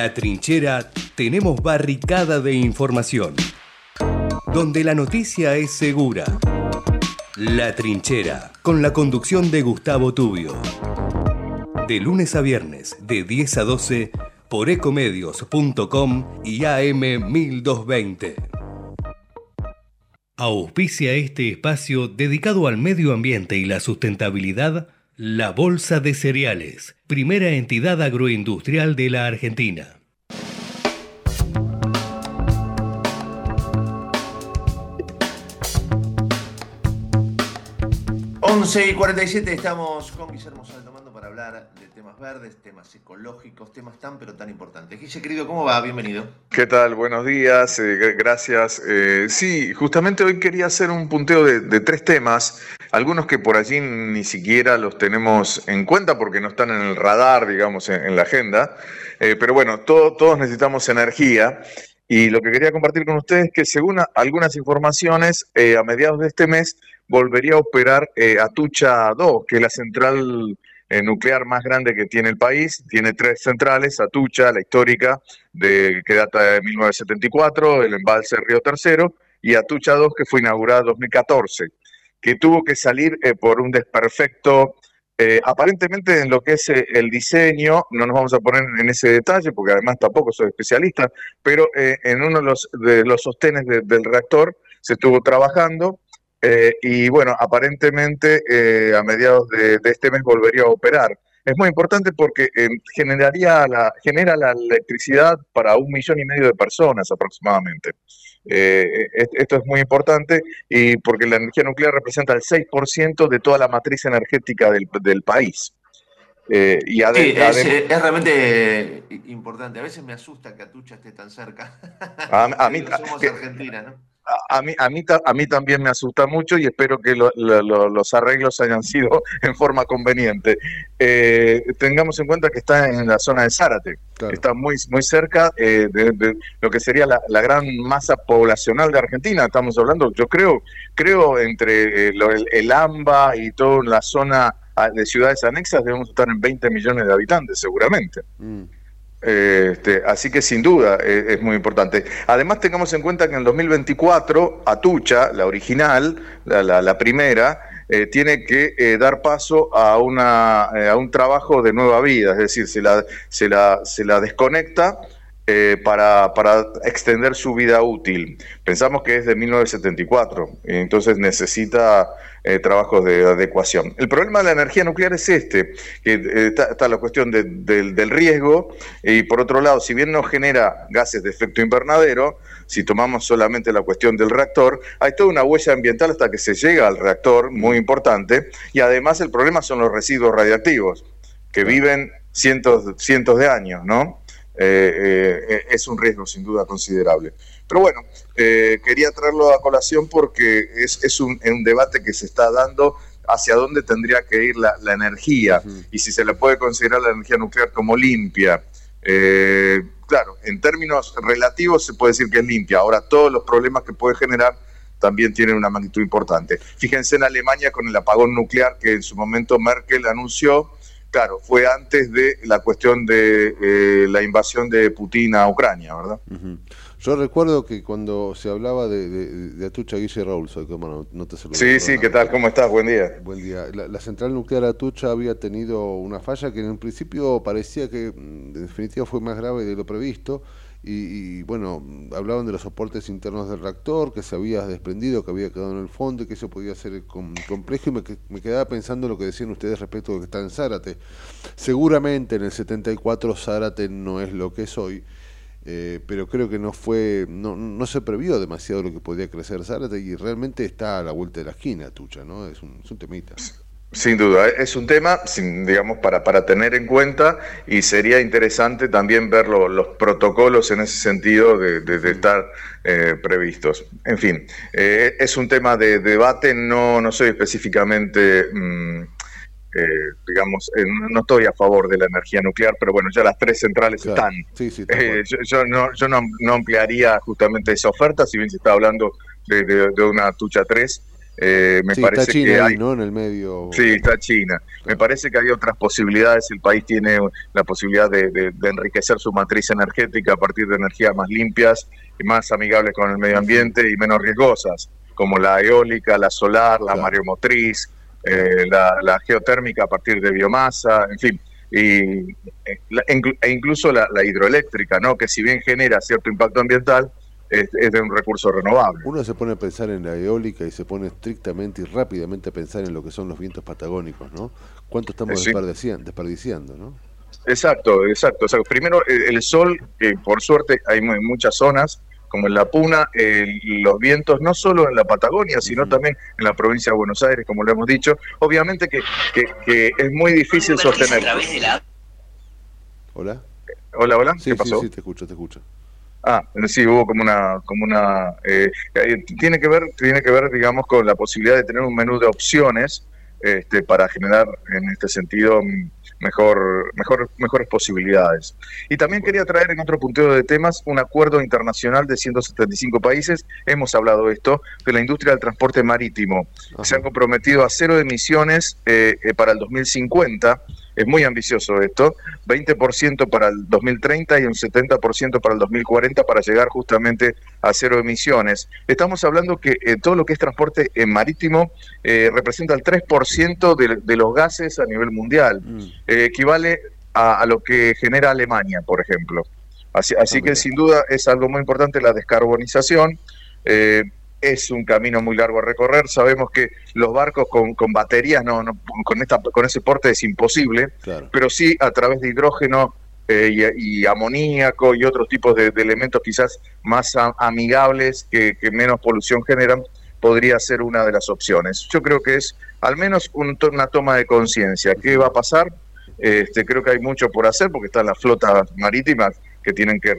La Trinchera tenemos barricada de información, donde la noticia es segura. La Trinchera, con la conducción de Gustavo Tubio. De lunes a viernes, de 10 a 12, por ecomedios.com y AM 1220. Auspicia este espacio dedicado al medio ambiente y la sustentabilidad, la Bolsa de Cereales, primera entidad agroindustrial de la Argentina. 11 y 47 estamos con Guillermo Saltomando para hablar temas verdes, temas ecológicos, temas tan pero tan importantes. Guille, querido, ¿cómo va? Bienvenido. ¿Qué tal? Buenos días, eh, gr- gracias. Eh, sí, justamente hoy quería hacer un punteo de, tres temas, algunos que por allí ni siquiera los tenemos en cuenta porque no están en el radar, digamos, en, la agenda. Eh, pero bueno, todo- todos necesitamos energía. Y lo que quería compartir con ustedes es que según algunas informaciones, a mediados de este mes volvería a operar Atucha 2, que es la central nuclear más grande que tiene el país. Tiene tres centrales, Atucha, la histórica, que data de 1974, el embalse Río Tercero, y Atucha 2, que fue inaugurada en 2014, que tuvo que salir eh, por un desperfecto. eh, aparentemente en lo que es eh, el diseño, no nos vamos a poner en ese detalle porque además tampoco soy especialista, pero en uno de los, de los sostenes de- del reactor se estuvo trabajando eh, y bueno, aparentemente eh, a mediados de, de este mes volvería a operar. Es muy importante porque eh, generaría la, genera la electricidad para un millón y medio de personas aproximadamente. Eh, es- esto es muy importante y porque la energía nuclear representa el 6% de toda la matriz energética del, del país. Eh, y Sí, es, realmente importante. A veces me asusta que Atucha esté tan cerca. a, a mí, somos que- Argentina, ¿no? A, mí, a, mí, a mí también me asusta mucho y espero que lo- lo- lo- los arreglos hayan sido en forma conveniente. Eh, tengamos en cuenta que está en la zona de Zárate, está muy, muy cerca eh, de, de lo que sería la, la gran masa poblacional de Argentina. Estamos hablando, yo creo, creo entre eh, el, el AMBA y toda la zona ah, de ciudades anexas debemos estar en 20 millones de habitantes seguramente. Eh, Este, así que sin duda eh, es muy importante. Además tengamos en cuenta que en el 2024 Atucha, la original, la, la- la primera, eh, tiene que eh, dar paso a, una, a un trabajo de nueva vida, es decir, se la, se la, se la desconecta eh, para, para extender su vida útil. Pensamos que es de 1974, entonces necesita eh, trabajos de adecuación. El problema de la energía nuclear es este, que eh, está, está la cuestión de- del, del riesgo y por otro lado, si bien no genera gases de efecto invernadero, si tomamos solamente la cuestión del reactor, hay toda una huella ambiental hasta que se llega al reactor, muy importante, y además el problema son los residuos radiactivos, que viven cientos, cientos de años, ¿no? Eh, eh, es un riesgo sin duda considerable. Pero bueno, eh, quería traerlo a colación porque es, es un, un debate que se está dando hacia dónde tendría que ir la, la energía y si se le puede considerar la energía nuclear como limpia. Eh, claro, en términos relativos se puede decir que es limpia. Ahora, todos los problemas que puede generar también tienen una magnitud importante. Fíjense en Alemania con el apagón nuclear que en su momento Merkel anunció. Claro, fue antes de la cuestión de eh, la invasión de Putin a Ucrania, ¿verdad? Yo recuerdo que cuando se hablaba de, de, de Atucha Guille Raúl, soy como no, te saludo. Sí, sí, ¿qué tal? ¿Cómo estás? Buen día. Buen día. La, la central nuclear Atucha había tenido una falla que en un principio parecía que mm, en definitiva fue más grave de lo previsto. Y, bueno, hablaban de los soportes internos del reactor, que se había desprendido, que había quedado en el fondo y que eso podía ser com- complejo. Y me, que- me quedaba pensando en lo que decían ustedes respecto de que está en Zárate. Seguramente en el 74 Zárate no es lo que es hoy. eh, pero creo que no fue, no, no se previó demasiado lo que podía crecer Zárate y realmente está a la vuelta de la esquina, Tucha, ¿no? Es un, es un temita. Sin duda, es un tema, sin- digamos, para, para tener en cuenta y sería interesante también ver lo- los protocolos en ese sentido de, de- de estar eh, previstos. En fin, eh, es un tema de debate, no, no soy específicamente, mm, eh, digamos, eh, no estoy a favor de la energía nuclear, pero bueno, ya las tres centrales están. Sí, sí, Eh, yo yo no, yo no, no ampliaría justamente esa oferta, si bien se está hablando de, de- de una tucha 3, Eh, me Sí, parece está China que ahí, hay, ¿no? En el medio. Sí, está China. Me parece que hay otras posibilidades. El país tiene la posibilidad de, de- de enriquecer su matriz energética a partir de energías más limpias y más amigables con el medio ambiente y menos riesgosas, como la eólica, la solar, la mareomotriz, eh, la, la geotérmica a partir de biomasa, en fin. Y, eh, e e incluso la, la hidroeléctrica, ¿no? que si bien genera cierto impacto ambiental, es, es de un recurso renovable. Uno se pone a pensar en la eólica y se pone estrictamente y rápidamente a pensar en lo que son los vientos patagónicos, ¿no? ¿Cuánto estamos Sí. desperdiciando, desperdiciando, no? Exacto, exacto. O sea, primero, eh, el sol, que por suerte hay en muchas zonas, como en La Puna, eh, los vientos no solo en la Patagonia, sino también en la provincia de Buenos Aires, como lo hemos dicho. Obviamente que, que, que es muy difícil sostener. ¿Hola? Hola, hola, Sí, ¿qué sí, pasó? sí, te escucho, te escucho. Ah, sí, hubo como una, como una, eh, eh, tiene que ver, tiene que ver, digamos, con la posibilidad de tener un menú de opciones, este, para generar, en este sentido, mejor, mejor, mejores posibilidades. Y también quería traer en otro punteo de temas un acuerdo internacional de 175 países. Hemos hablado de esto, de la industria del transporte marítimo. Se han comprometido a cero emisiones eh, eh, para el 2050. Es muy ambicioso esto. 20% para el 2030 y un 70% para el 2040 para llegar justamente a cero emisiones. Estamos hablando que eh, todo lo que es transporte eh, marítimo eh, representa el 3% de, de los gases a nivel mundial. Eh, equivale a, a lo que genera Alemania, por ejemplo. Así, así que sin duda es algo muy importante la descarbonización. Es un camino muy largo a recorrer. Sabemos que los barcos con, con baterías, no, no- con, esta, con ese porte es imposible, pero sí a través de hidrógeno eh, y, y amoníaco y otros tipos de, de elementos quizás más a- amigables que, que menos polución generan, podría ser una de las opciones. Yo creo que es al menos un una toma de conciencia. ¿Qué va a pasar? Este, creo que hay mucho por hacer porque están las flotas marítimas que tienen que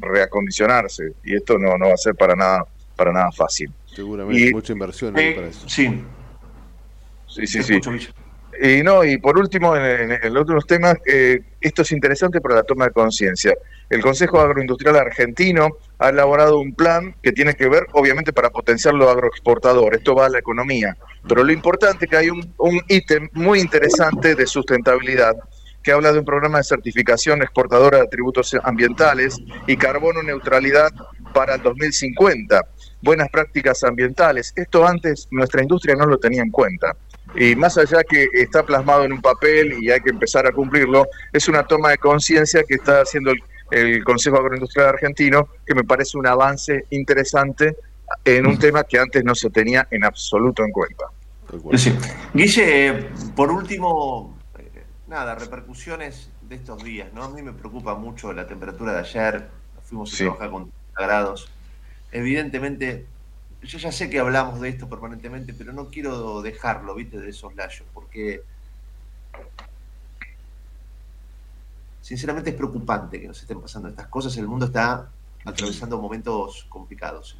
reacondicionarse y esto no, no va a ser para nada, para nada fácil. Seguramente Y- mucha inversión ahí Eh, para eso. Sí. Sí, sí, sí. Y no, y por último, en, en- en los otros temas, eh, esto es interesante para la toma de conciencia. El Consejo Agroindustrial Argentino ha elaborado un plan que tiene que ver, obviamente, para potenciar lo agroexportador. Esto va a la economía. Pero lo importante es que hay un, un ítem muy interesante de sustentabilidad que habla de un programa de certificación exportadora de atributos ambientales y carbono neutralidad para el 2050. Buenas prácticas ambientales. Esto antes nuestra industria no lo tenía en cuenta. Y más allá que está plasmado en un papel y hay que empezar a cumplirlo, es una toma de conciencia que está haciendo el, el Consejo Agroindustrial Argentino, que me parece un avance interesante en un tema que antes no se tenía en absoluto en cuenta. Sí. Guille, por último, eh, nada, repercusiones de estos días, ¿no? A mí me preocupa mucho la temperatura de ayer, fuimos a Sí. trabajar con 30 grados. Evidentemente, yo ya sé que hablamos de esto permanentemente, pero no quiero dejarlo, viste, de esos layos, porque sinceramente es preocupante que nos estén pasando estas cosas. El mundo está atravesando momentos complicados.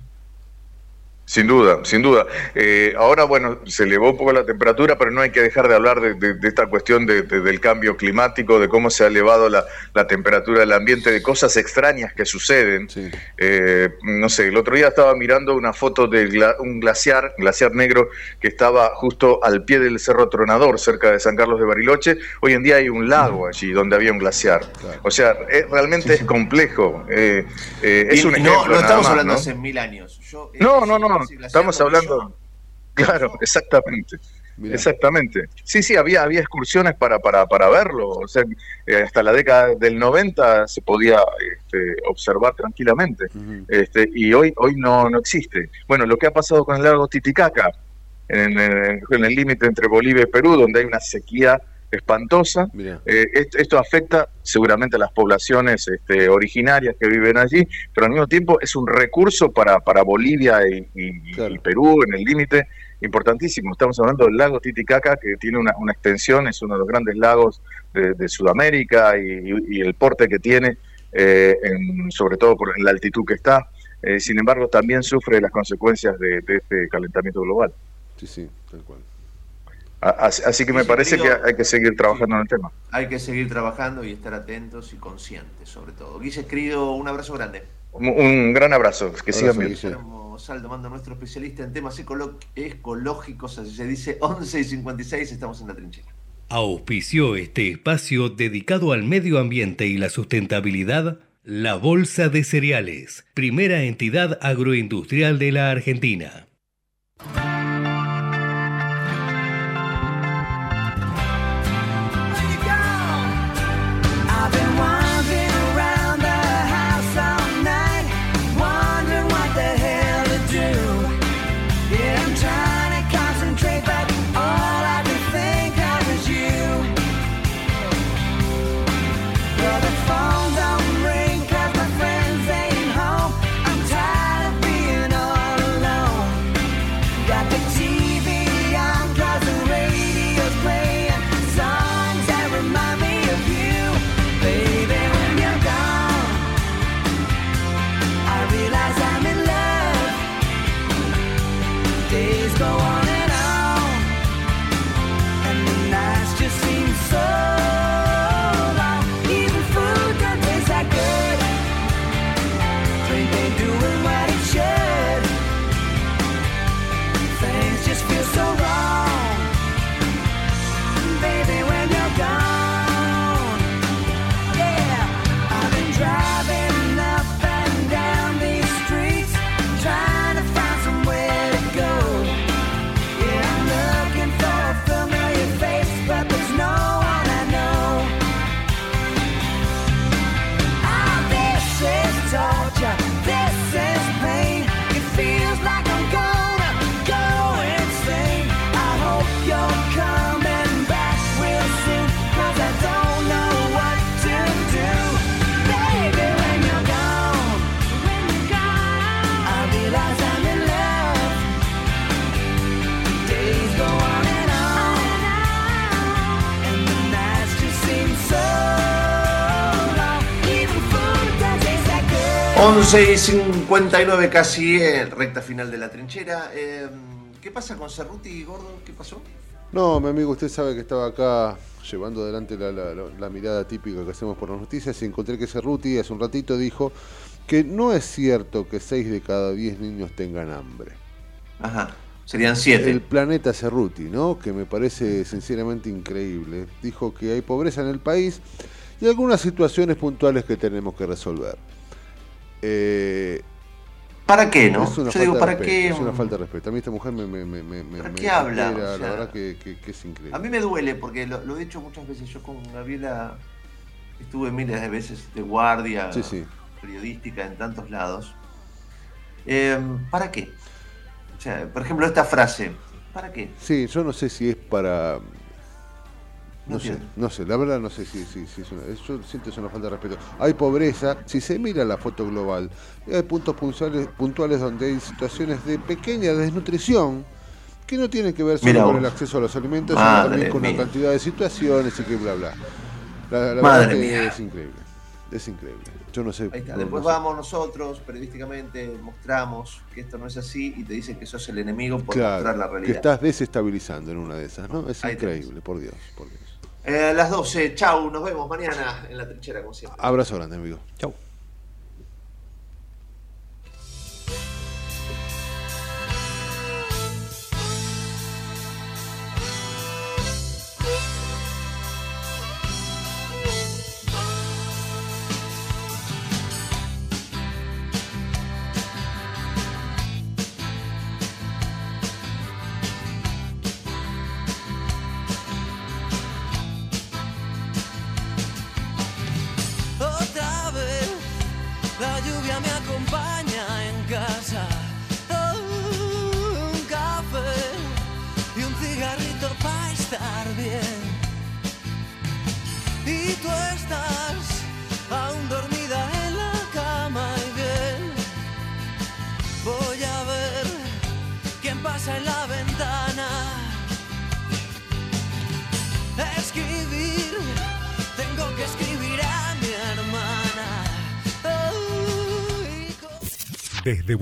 Sin duda, sin duda. Eh, ahora, bueno, se elevó un poco la temperatura, pero no hay que dejar de hablar de, de- de esta cuestión de- de- del cambio climático, de cómo se ha elevado la, la temperatura del ambiente, de cosas extrañas que suceden. Eh, no sé, el otro día estaba mirando una foto de gla- un glaciar, glaciar negro, que estaba justo al pie del Cerro Tronador, cerca de San Carlos de Bariloche. Hoy en día hay un lago allí donde había un glaciar. O sea, es- realmente es complejo. Eh, eh, es Y un no, ejemplo. no estamos más, hablando ¿no? hace mil años. Yo, eh, No, no, no, estamos hablando. Claro, exactamente. Exactamente. Sí, sí, había, había excursiones para, para, para verlo. O sea, eh, hasta la década del 90 se podía este, observar tranquilamente. este, y hoy, hoy no, no existe. Bueno, lo que ha pasado con el lago Titicaca, en, en- en el límite entre Bolivia y Perú, donde hay una sequía espantosa. Eh, est- esto afecta seguramente a las poblaciones este, originarias que viven allí, pero al mismo tiempo es un recurso para, para Bolivia y, y- y Perú en el límite importantísimo. Estamos hablando del lago Titicaca, que tiene una, una extensión, es uno de los grandes lagos de, de Sudamérica y, y el porte que tiene, eh, en- sobre todo por la altitud que está. Eh, sin embargo, también sufre las consecuencias de, de este calentamiento global. Sí, sí, tal cual. Así, así que me Sí, parece que hay que seguir trabajando en el tema. Hay que seguir trabajando y estar atentos y conscientes, sobre todo. Guille, querido, un abrazo grande. Un, un gran abrazo, que sigan bien. Guillermo Saldo manda nuestro especialista en temas ecológicos, así se dice, 11 y 56, estamos en la trinchera. Auspició este espacio dedicado al medio ambiente y la sustentabilidad, la Bolsa de Cereales, primera entidad agroindustrial de la Argentina. 11 y 59 casi, en recta final de la trinchera. Eh, ¿Qué pasa con Cerruti, Gordo? ¿Qué pasó? No, mi amigo, usted sabe que estaba acá llevando adelante la, la- la- la mirada típica que hacemos por las noticias y encontré que Cerruti hace un ratito dijo que no es cierto que 6 de cada 10 niños tengan hambre. Ajá, serían 7. El planeta Cerruti, ¿no? Que me parece sinceramente increíble. Dijo que hay pobreza en el país y algunas situaciones puntuales que tenemos que resolver. Eh, ¿Para qué, no? Es una Yo digo, de ¿para respeto, qué? Es una falta de respeto. A mí esta mujer me, me, me, me, me- ¿Para qué habla? desespera, O sea, la verdad que, que- que es increíble. A mí me duele porque lo, lo he dicho muchas veces. Yo con Gabriela estuve miles de veces de guardia Sí, sí. periodística en tantos lados. Eh, ¿Para qué? O sea, por ejemplo, esta frase. ¿Para qué? Sí, yo no sé si es para. No, No sé, no sé, la verdad no sé si, si, si es una, yo siento que es una falta de respeto. Hay pobreza, si se mira la foto global, hay puntos puntuales, puntuales donde hay situaciones de pequeña desnutrición que no tienen que ver solo con el acceso a los alimentos, Madre sino también con mía. una cantidad de situaciones y que bla bla. La, la Madre verdad que mía. es increíble, es increíble. Yo no sé. Ahí está. no- Después no sé. vamos nosotros, periodísticamente, mostramos que esto no es así y te dicen que sos el enemigo por Claro, mostrar la que realidad. estás desestabilizando en una de esas, ¿no? Es Ahí tenés. increíble, por Dios, por Dios. Eh, a las 12, chau, nos vemos mañana en la trinchera, como siempre. Abrazo grande, amigo. Chau.